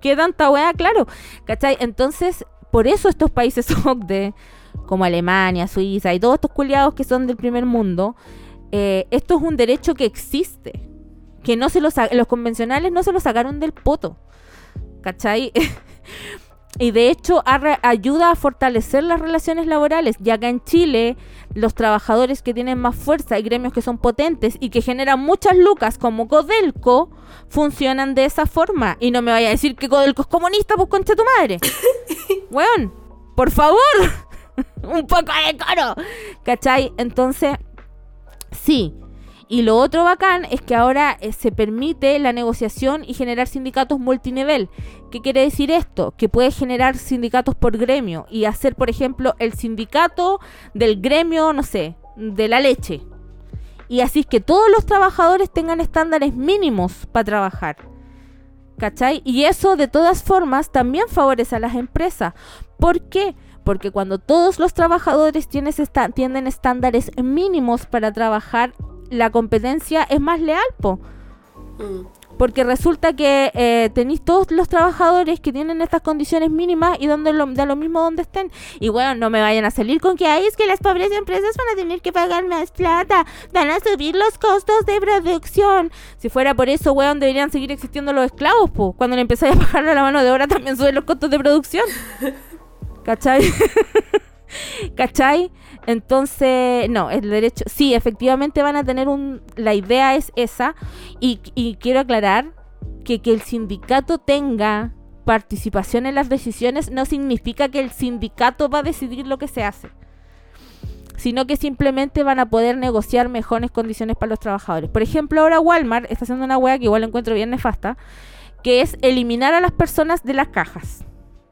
¿Qué tanta weá? Claro. ¿Cachai? Entonces, por eso estos países OCDE, como Alemania, Suiza y todos estos culiados que son del primer mundo, eh, esto es un derecho que existe. Que no se los, los convencionales no se lo sacaron del poto. ¿Cachai? Y de hecho ayuda a fortalecer las relaciones laborales, ya que en Chile los trabajadores que tienen más fuerza y gremios que son potentes y que generan muchas lucas como Codelco funcionan de esa forma. Y no me vaya a decir que Codelco es comunista, pues concha tu madre. Weón, por favor, un poco de coro. ¿Cachai? Entonces, sí, y lo otro bacán es que ahora eh, se permite la negociación y generar sindicatos multinivel. ¿Qué quiere decir esto? Que puedes generar sindicatos por gremio y hacer, por ejemplo, el sindicato del gremio, no sé, de la leche. Y así es que todos los trabajadores tengan estándares mínimos para trabajar. ¿Cachai? Y eso de todas formas también favorece a las empresas. ¿Por qué? Porque cuando todos los trabajadores tienen estándares mínimos para trabajar, la competencia es más leal, po. Mm. Porque resulta que eh, tenéis todos los trabajadores que tienen estas condiciones mínimas y donde lo, da lo mismo donde estén. Y bueno, no me vayan a salir con que hay es que las pobres empresas van a tener que pagar más plata, van a subir los costos de producción. Si fuera por eso, weón, deberían seguir existiendo los esclavos, po. Cuando le empezáis a pagar a la mano de obra también suben los costos de producción. ¿Cachai? ¿Cachai? Entonces, no, el derecho, sí, efectivamente van a tener un, la idea es esa, y, quiero aclarar que que el sindicato tenga participación en las decisiones no significa que el sindicato va a decidir lo que se hace, sino que simplemente van a poder negociar mejores condiciones para los trabajadores. Por ejemplo, ahora Walmart está haciendo una hueá que igual encuentro bien nefasta, que es eliminar a las personas de las cajas.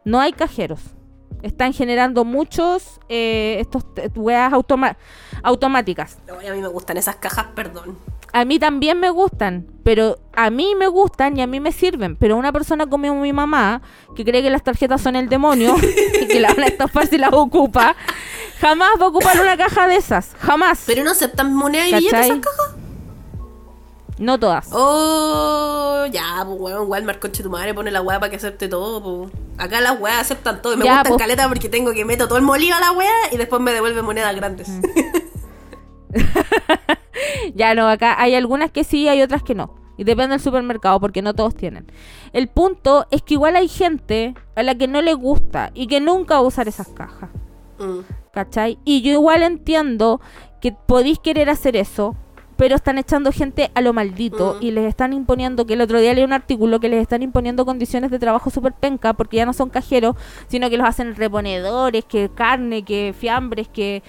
No hay cajeros. Están generando muchos eh, estos weas automáticas. a mí me gustan esas cajas, perdón. A mí también me gustan, pero a mí me gustan y a mí me sirven. Pero una persona como mi mamá, que cree que las tarjetas son el demonio y que la van a estafar si las ocupa, jamás va a ocupar una caja de esas. Jamás. ¿Pero no aceptan moneda y billetes esas cajas? No todas. Oh, ya, pues weón, Walmart coche tu madre pone la weá para que acepte todo, pues. Acá las weas aceptan todo. Y me gustan pues. caleta porque tengo que meto todo el molido a la weá y después me devuelve monedas grandes. Mm. ya no, acá hay algunas que sí, hay otras que no. Y depende del supermercado porque no todos tienen. El punto es que igual hay gente a la que no le gusta y que nunca va a usar esas cajas. Mm. ¿Cachai? Y yo igual entiendo que podéis querer hacer eso, pero están echando gente a lo maldito mm. y les están imponiendo, que el otro día leí un artículo que les están imponiendo condiciones de trabajo súper penca porque ya no son cajeros, sino que los hacen reponedores, que carne, que fiambres, que,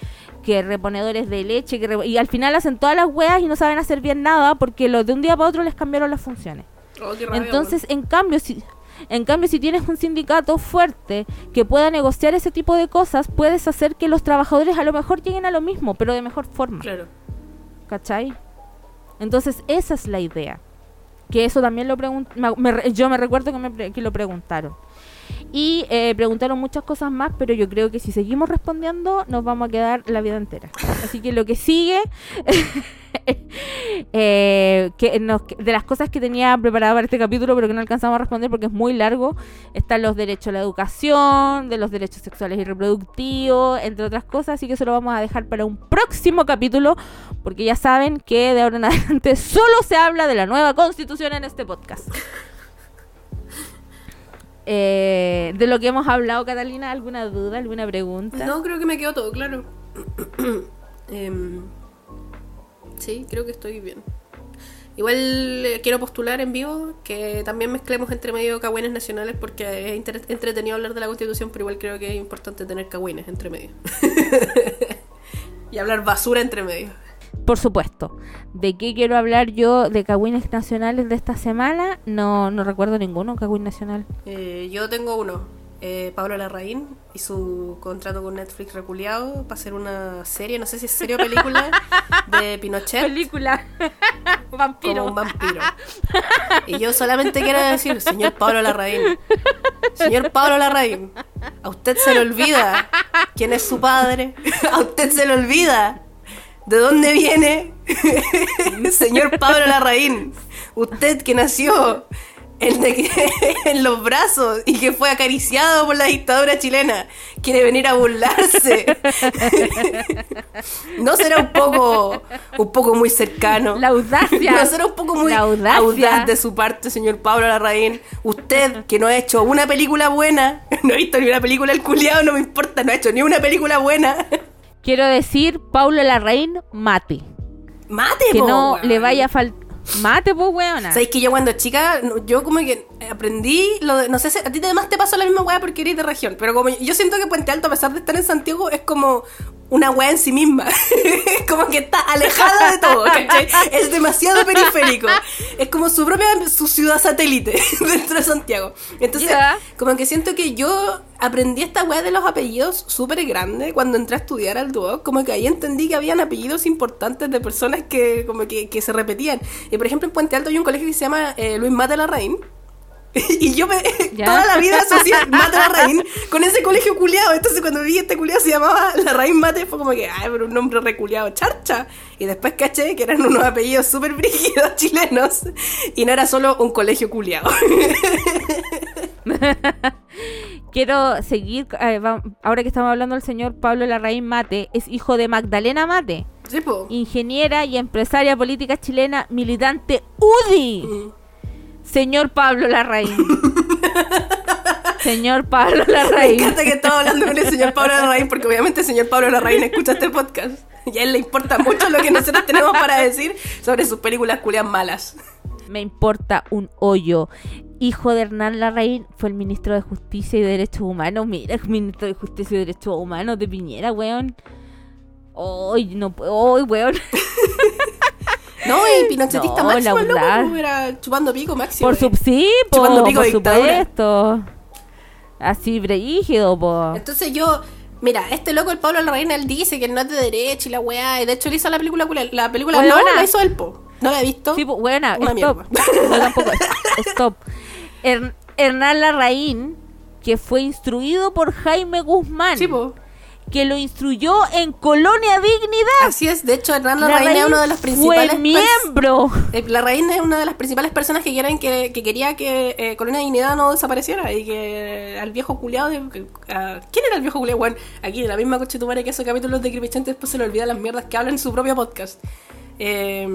que reponedores de leche, que y al final hacen todas las weas y no saben hacer bien nada porque los de un día para otro les cambiaron las funciones. Oh, Entonces, en cambio, si... En cambio, si tienes un sindicato fuerte que pueda negociar ese tipo de cosas, puedes hacer que los trabajadores a lo mejor lleguen a lo mismo, pero de mejor forma. Claro. ¿Cachai? Entonces esa es la idea. Que eso también lo preguntaron, yo me recuerdo que, me que lo preguntaron. Y eh, preguntaron muchas cosas más, pero yo creo que si seguimos respondiendo nos vamos a quedar la vida entera. Así que lo que sigue, eh, que nos- de las cosas que tenía preparada para este capítulo, pero que no alcanzamos a responder porque es muy largo, están los derechos a la educación, de los derechos sexuales y reproductivos, entre otras cosas. Así que eso lo vamos a dejar para un próximo capítulo, porque ya saben que de ahora en adelante solo se habla de la nueva constitución en este podcast. Eh, de lo que hemos hablado, Catalina, ¿alguna duda, alguna pregunta? No, creo que me quedó todo claro. Em, sí, creo que estoy bien. Igual eh, quiero postular en vivo que también mezclemos entre medio cagüines nacionales porque es entretenido hablar de la constitución, pero igual creo que es importante tener cagüines entre medio. y hablar basura entre medio. Por supuesto. ¿De qué quiero hablar yo de cagüines nacionales de esta semana? No, no recuerdo ninguno cagüín nacional. Eh, yo tengo uno. Eh, Pablo Larraín y su contrato con Netflix reculeado para hacer una serie, no sé si es serie o película, de Pinochet. Película. como un vampiro. Y yo solamente quiero decir, señor Pablo Larraín, señor Pablo Larraín, a usted se le olvida quién es su padre, a usted se le olvida de dónde viene, señor Pablo Larraín, usted que nació en, de- en los brazos y que fue acariciado por la dictadura chilena, quiere venir a burlarse. ¿No será un poco, un poco muy cercano? La audacia. No será un poco muy audaz de su parte, señor Pablo Larraín. Usted, que no ha hecho una película buena, no ha visto ni una película el culiado, no me importa, no ha hecho ni una película buena. Quiero decir, Paulo Larraín, mate. Mate, Que po, no weón. le vaya a faltar. Mate, pues, weona. ¿Sabes que yo cuando chica, yo como que aprendí lo de, no sé si a ti además te pasó la misma weá porque eres de región, pero como yo siento que Puente Alto, a pesar de estar en Santiago, es como una weá en sí misma. Es como que está alejada de todo, ¿cachai? Es demasiado periférico. Es como su propia, su ciudad satélite dentro de Santiago. Entonces, Ya. como que siento que yo aprendí esta weá de los apellidos súper grande cuando entré a estudiar al Duoc. Como que ahí entendí que habían apellidos importantes de personas que como que, que se repetían. Y por ejemplo, en Puente Alto hay un colegio que se llama eh, Luis Mata Larraín. Y yo me, Ya. toda la vida asocié Mata Larraín con ese colegio culiado. Entonces cuando vi este culiado se llamaba Larraín Mate, fue como que, ay, pero un nombre reculeado, charcha. Y después caché que eran unos apellidos súper brígidos chilenos. Y no era solo un colegio culiado. Quiero seguir. eh, va- ahora que estamos hablando del señor Pablo Larraín Mate, es hijo de Magdalena Mate, Sí, ingeniera y empresaria política chilena, militante UDI. Mm. Señor Pablo Larraín. señor Pablo Me Larraín. encanta que estaba hablando con el señor Pablo Larraín porque obviamente el señor Pablo Larraín escucha este podcast y a él le importa mucho lo que nosotros tenemos para decir sobre sus películas culias malas. Me importa un hoyo. Hijo de Hernán Larraín fue el ministro de Justicia y Derechos Humanos. Mira, el ministro de Justicia y Derechos Humanos de Piñera, weón. Ay, no puedo, ay, weón. No, y pinochetista No, máximo, el loco, pues, era chupando pico máximo. Por eh. su, sí, po, Chupando pico por dictadura. supuesto. Así, brígido, po. Entonces yo, mira, este loco, el Pablo Larraín, él dice que no es de derecha y la weá, y de hecho él hizo la película. La película no Weona. la hizo él, po. No la he visto. Sí, po, buena, Una stop. No, tampoco. Stop. Her- Hernán Larraín, que fue instruido por Jaime Guzmán, Sí, po. Que lo instruyó en Colonia Dignidad. Así es, de hecho, Hernán Larraín es uno de los principales. Fue miembro. Eh, Larraín es una de las principales personas que quieren que, que quería que eh, Colonia Dignidad no desapareciera y que al viejo culiado de, a- ¿Quién era el viejo culiado? Bueno, aquí en la misma coche que hace capítulos de Creepychante después se le olvida las mierdas que habla en su propio podcast. Eh,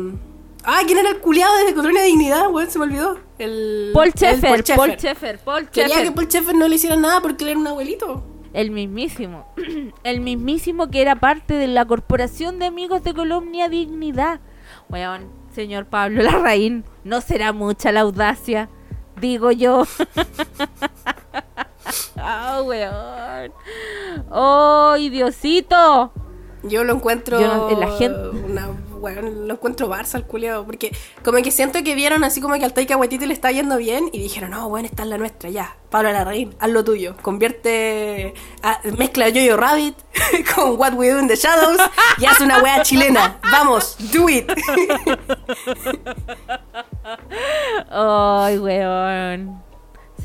ah, ¿quién era el culiado de Colonia Dignidad? Weón, se me olvidó. El, Paul Sheffer, Paul Sheffer, Paul Quería que Paul Sheffer no le hiciera nada porque él era un abuelito. El mismísimo. El mismísimo que era parte de la Corporación de Amigos de Colonia Dignidad. Weón, señor Pablo Larraín, no será mucha la audacia, digo yo. Ah, weón. ¡Ay, Diosito! Yo lo encuentro. Yo no- la gente- Una, lo encuentro Barça al culiado. Porque como que siento que vieron así como que al Taika Waititi le está yendo bien. Y dijeron, no, bueno, esta es la nuestra, ya. Pablo Larraín, haz lo tuyo. Convierte. a- mezcla Jojo Rabbit con What We Do in the Shadows. Y haz una wea chilena. Vamos, do it. ¡Ay, weón!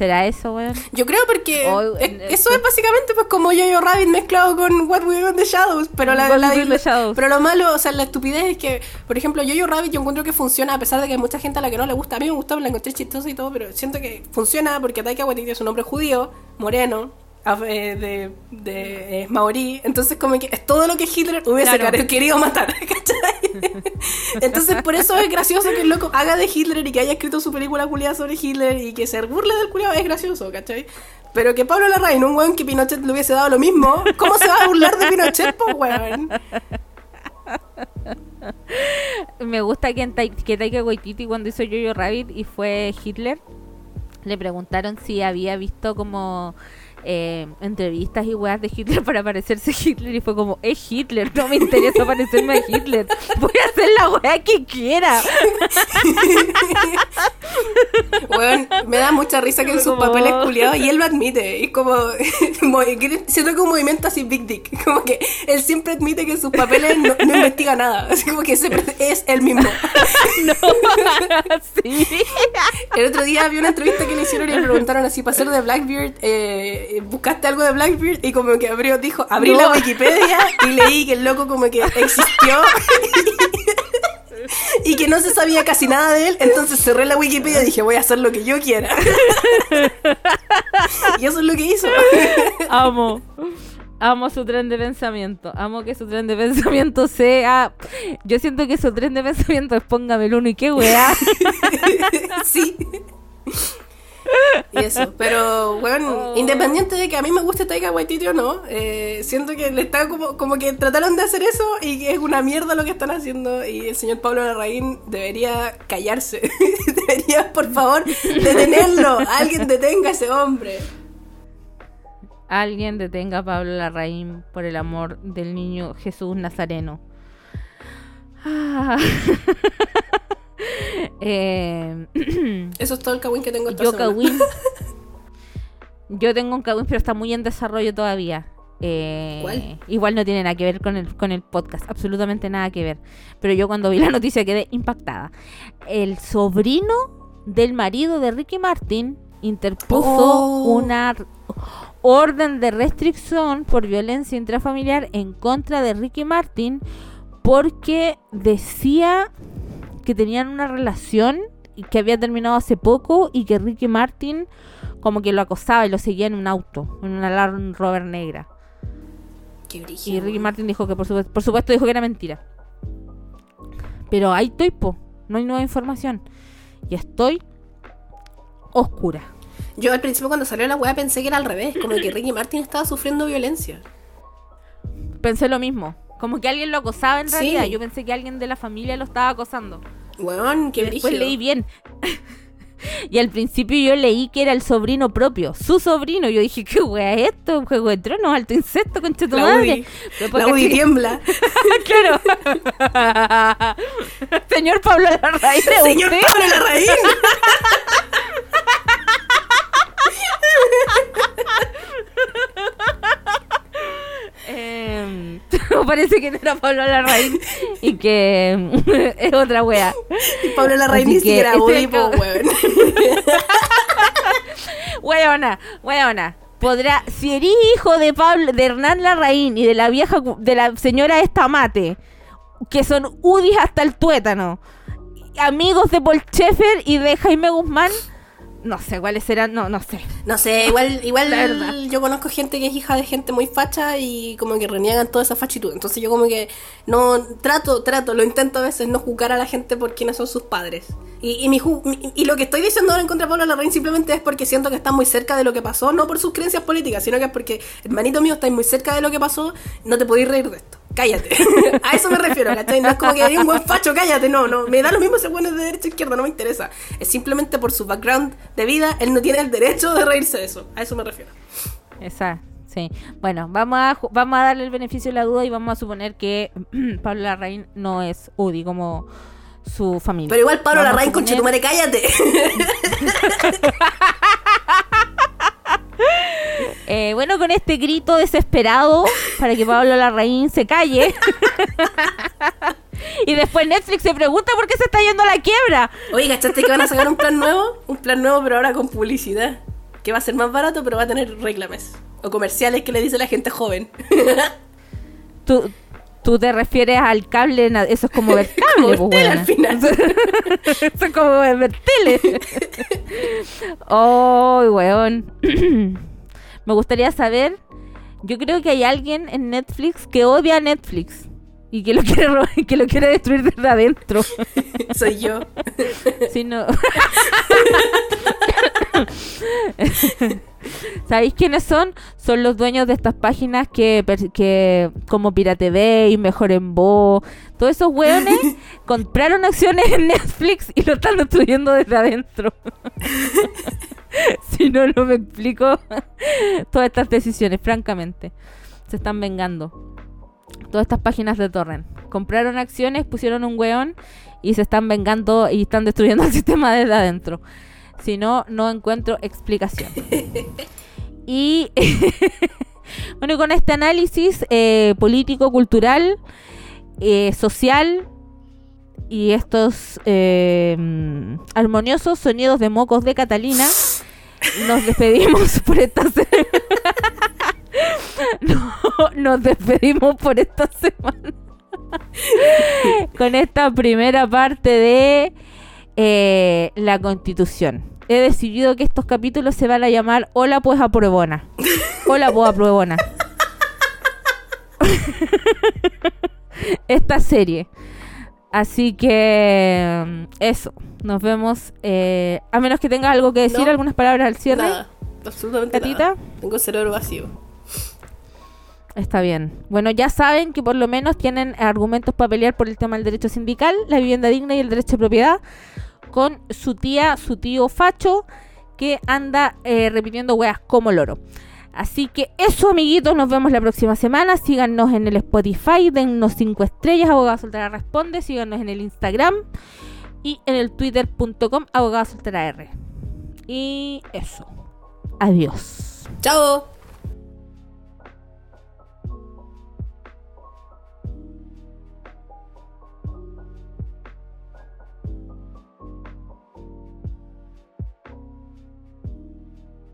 ¿Será eso, weón? Yo creo porque es- eso es básicamente pues como Yo-Yo Rabbit mezclado con What We Do in the Shadows, pero la, la- Shadows. pero lo malo, o sea, la estupidez es que, por ejemplo, Yo-Yo Rabbit yo encuentro que funciona a pesar de que hay mucha gente a la que no le gusta. A mí me gustó, me la encontré chistosa y todo, pero siento que funciona porque Taika Waititi es un hombre judío, moreno, de, de eh, maorí, entonces como que es todo lo que Hitler hubiese Claro. querido matar, ¿cachai? Entonces por eso es gracioso que el loco haga de Hitler y que haya escrito su película culiada sobre Hitler y que se burle del culiado es gracioso, ¿cachai? Pero que Pablo Larraín, un weón que Pinochet le hubiese dado lo mismo, ¿cómo se va a burlar de Pinochet, po, weón? Me gusta que, en Tai- que Taika Waititi cuando hizo Jojo Rabbit y fue Hitler, le preguntaron si había visto como eh, entrevistas y weas de Hitler para parecerse a Hitler y fue como, es Hitler, no me interesa parecerme a Hitler, voy a hacer la wea que quiera. Weón, me da mucha risa que en sus Como- papeles culiados y él lo admite. Y es como, mo- siento que un movimiento así Big Dick. Como que él siempre admite que en sus papeles no, no investiga nada. Así como que es él mismo. No, sí. El otro día vi una entrevista que le hicieron y le preguntaron así, para ser de Blackbeard, eh, ¿buscaste algo de Blackbeard? Y como que abrió, dijo, abrí No. la Wikipedia y leí que el loco como que existió y que no se sabía casi nada de él, entonces cerré la Wikipedia y dije, voy a hacer lo que yo quiera. y eso es lo que hizo. Amo. Amo su tren de pensamiento. Amo que su tren de pensamiento sea. Yo siento que su tren de pensamiento es póngame el uno y qué weá. sí. Y eso, pero bueno, Oh. independiente de que a mí me guste Taika Waititi o no, eh, siento que le está como, como que trataron de hacer eso y que es una mierda lo que están haciendo y el señor Pablo Larraín debería callarse, debería por favor detenerlo, alguien detenga a ese hombre. Alguien detenga a Pablo Larraín por el amor del niño Jesús Nazareno. Ah. Eh, Eso es todo el cagüín que tengo esta yo semana. Kawin. Yo tengo un Kawin, pero está muy en desarrollo todavía. Eh, ¿Cuál? Igual no tiene nada que ver con el, con el podcast, absolutamente nada que ver. Pero yo cuando vi la noticia quedé impactada. El sobrino del marido de Ricky Martin interpuso Oh. una orden de restricción por violencia intrafamiliar en contra de Ricky Martin porque decía que tenían una relación y que había terminado hace poco y que Ricky Martin como que lo acosaba y lo seguía en un auto, en una Land Rover negra. Qué Y. Ricky Martin dijo que por supuesto, por supuesto dijo que era mentira. Pero hay estoy, po. No hay nueva información. Y estoy oscura. Yo al principio cuando salió la weá pensé que era al revés, como que Ricky Martin estaba sufriendo violencia. Pensé lo mismo. Como que alguien lo acosaba en Sí. realidad. Yo pensé que alguien de la familia lo estaba acosando. Weón, qué Después brígido. leí bien. y al principio yo leí que era el sobrino propio, su sobrino. Yo dije, ¿qué wea es esto? ¿Un juego de tronos? ¿Alto insecto? Concha tu La madre. UDI. Después La UDI tiembla. claro. Señor Pablo Larraín, ¿es Señor usted? Pablo Larraín. Eh, parece que no era Pablo Larraín y que es otra wea. Pablo Larraín ni siquiera ese UDI, es po, el- weón. Weona, weona. Podrá, si eres hijo de Pablo, de Hernán Larraín y de la vieja, de la señora esta mate, que son UDIs hasta el tuétano, amigos de Paul Schaeffer y de Jaime Guzmán, no sé cuáles serán, no, no sé. No sé, igual, igual yo conozco gente que es hija de gente muy facha y como que reniegan toda esa fachitud. Entonces yo como que no trato, trato, lo intento a veces no juzgar a la gente por quiénes son sus padres. Y, y, mi ju- mi- y lo que estoy diciendo ahora en contra de Pablo Larraín simplemente es porque siento que está muy cerca de lo que pasó, no por sus creencias políticas, sino que es porque, hermanito mío, estáis muy cerca de lo que pasó, no te podéis reír de esto. Cállate. a eso me refiero, ¿cachai? No es como que hay un buen facho, cállate, no, no. Me da lo mismo si bueno es de derecha o izquierda, no me interesa. Es simplemente por su background de vida, él no tiene el derecho de reírse de eso. A eso me refiero. Esa, sí. Bueno, vamos a, vamos a darle el beneficio de la duda y vamos a suponer que Pablo Larraín no es UDI como su familia. Pero igual Pablo Larraín, suponer- concha tu madre, cállate. Eh, bueno, con este grito desesperado para que Pablo Larraín se calle. y después Netflix se pregunta por qué se está yendo a la quiebra. Oye, ¿cachaste que van a sacar un plan nuevo? Un plan nuevo, pero ahora con publicidad. que va a ser más barato, pero va a tener reclames. O comerciales que le dice la gente joven. Tú, tú te refieres al cable, eso es como ver cable, Como pues, al final. eso es como ver tele. oh, weón. Me gustaría saber, yo creo que hay alguien en Netflix que odia a Netflix y que lo quiere que lo quiere destruir desde adentro. Soy yo. Si no. ¿Sabéis quiénes son? Son los dueños de estas páginas que, que como Pirate Bay, Mejor en Voz, todos esos hueones compraron acciones en Netflix y lo están destruyendo desde adentro. si no, no me explico todas estas decisiones, francamente. Se están vengando. Todas estas páginas de torrent. Compraron acciones, pusieron un hueón y se están vengando y están destruyendo el sistema desde adentro. Si no, no encuentro explicación. y bueno, con este análisis eh, político, cultural, eh, social y estos eh, armoniosos sonidos de mocos de Catalina, nos despedimos por esta semana. no, nos despedimos por esta semana. con esta primera parte de eh, la constitución. He decidido que estos capítulos se van a llamar Hola pues apruebona. Hola pues apruebona. Esta serie. Así que mm, eso. Nos vemos. eh, a menos que tengas algo que decir, No. algunas palabras al cierre. Nada, absolutamente ¿Catita? nada. Tengo el cerebro vacío. Está bien. Bueno, ya saben que por lo menos tienen argumentos para pelear por el tema del derecho sindical, la vivienda digna y el derecho de propiedad con su tía, su tío Facho, que anda eh, repitiendo weas como loro. Así que eso, amiguitos, nos vemos la próxima semana. Síganos en el Spotify, dennos 5 estrellas, Abogada Soltera Responde. Síganos en el Instagram y en el twitter.com, Abogada Soltera R. Y eso. Adiós. Chao.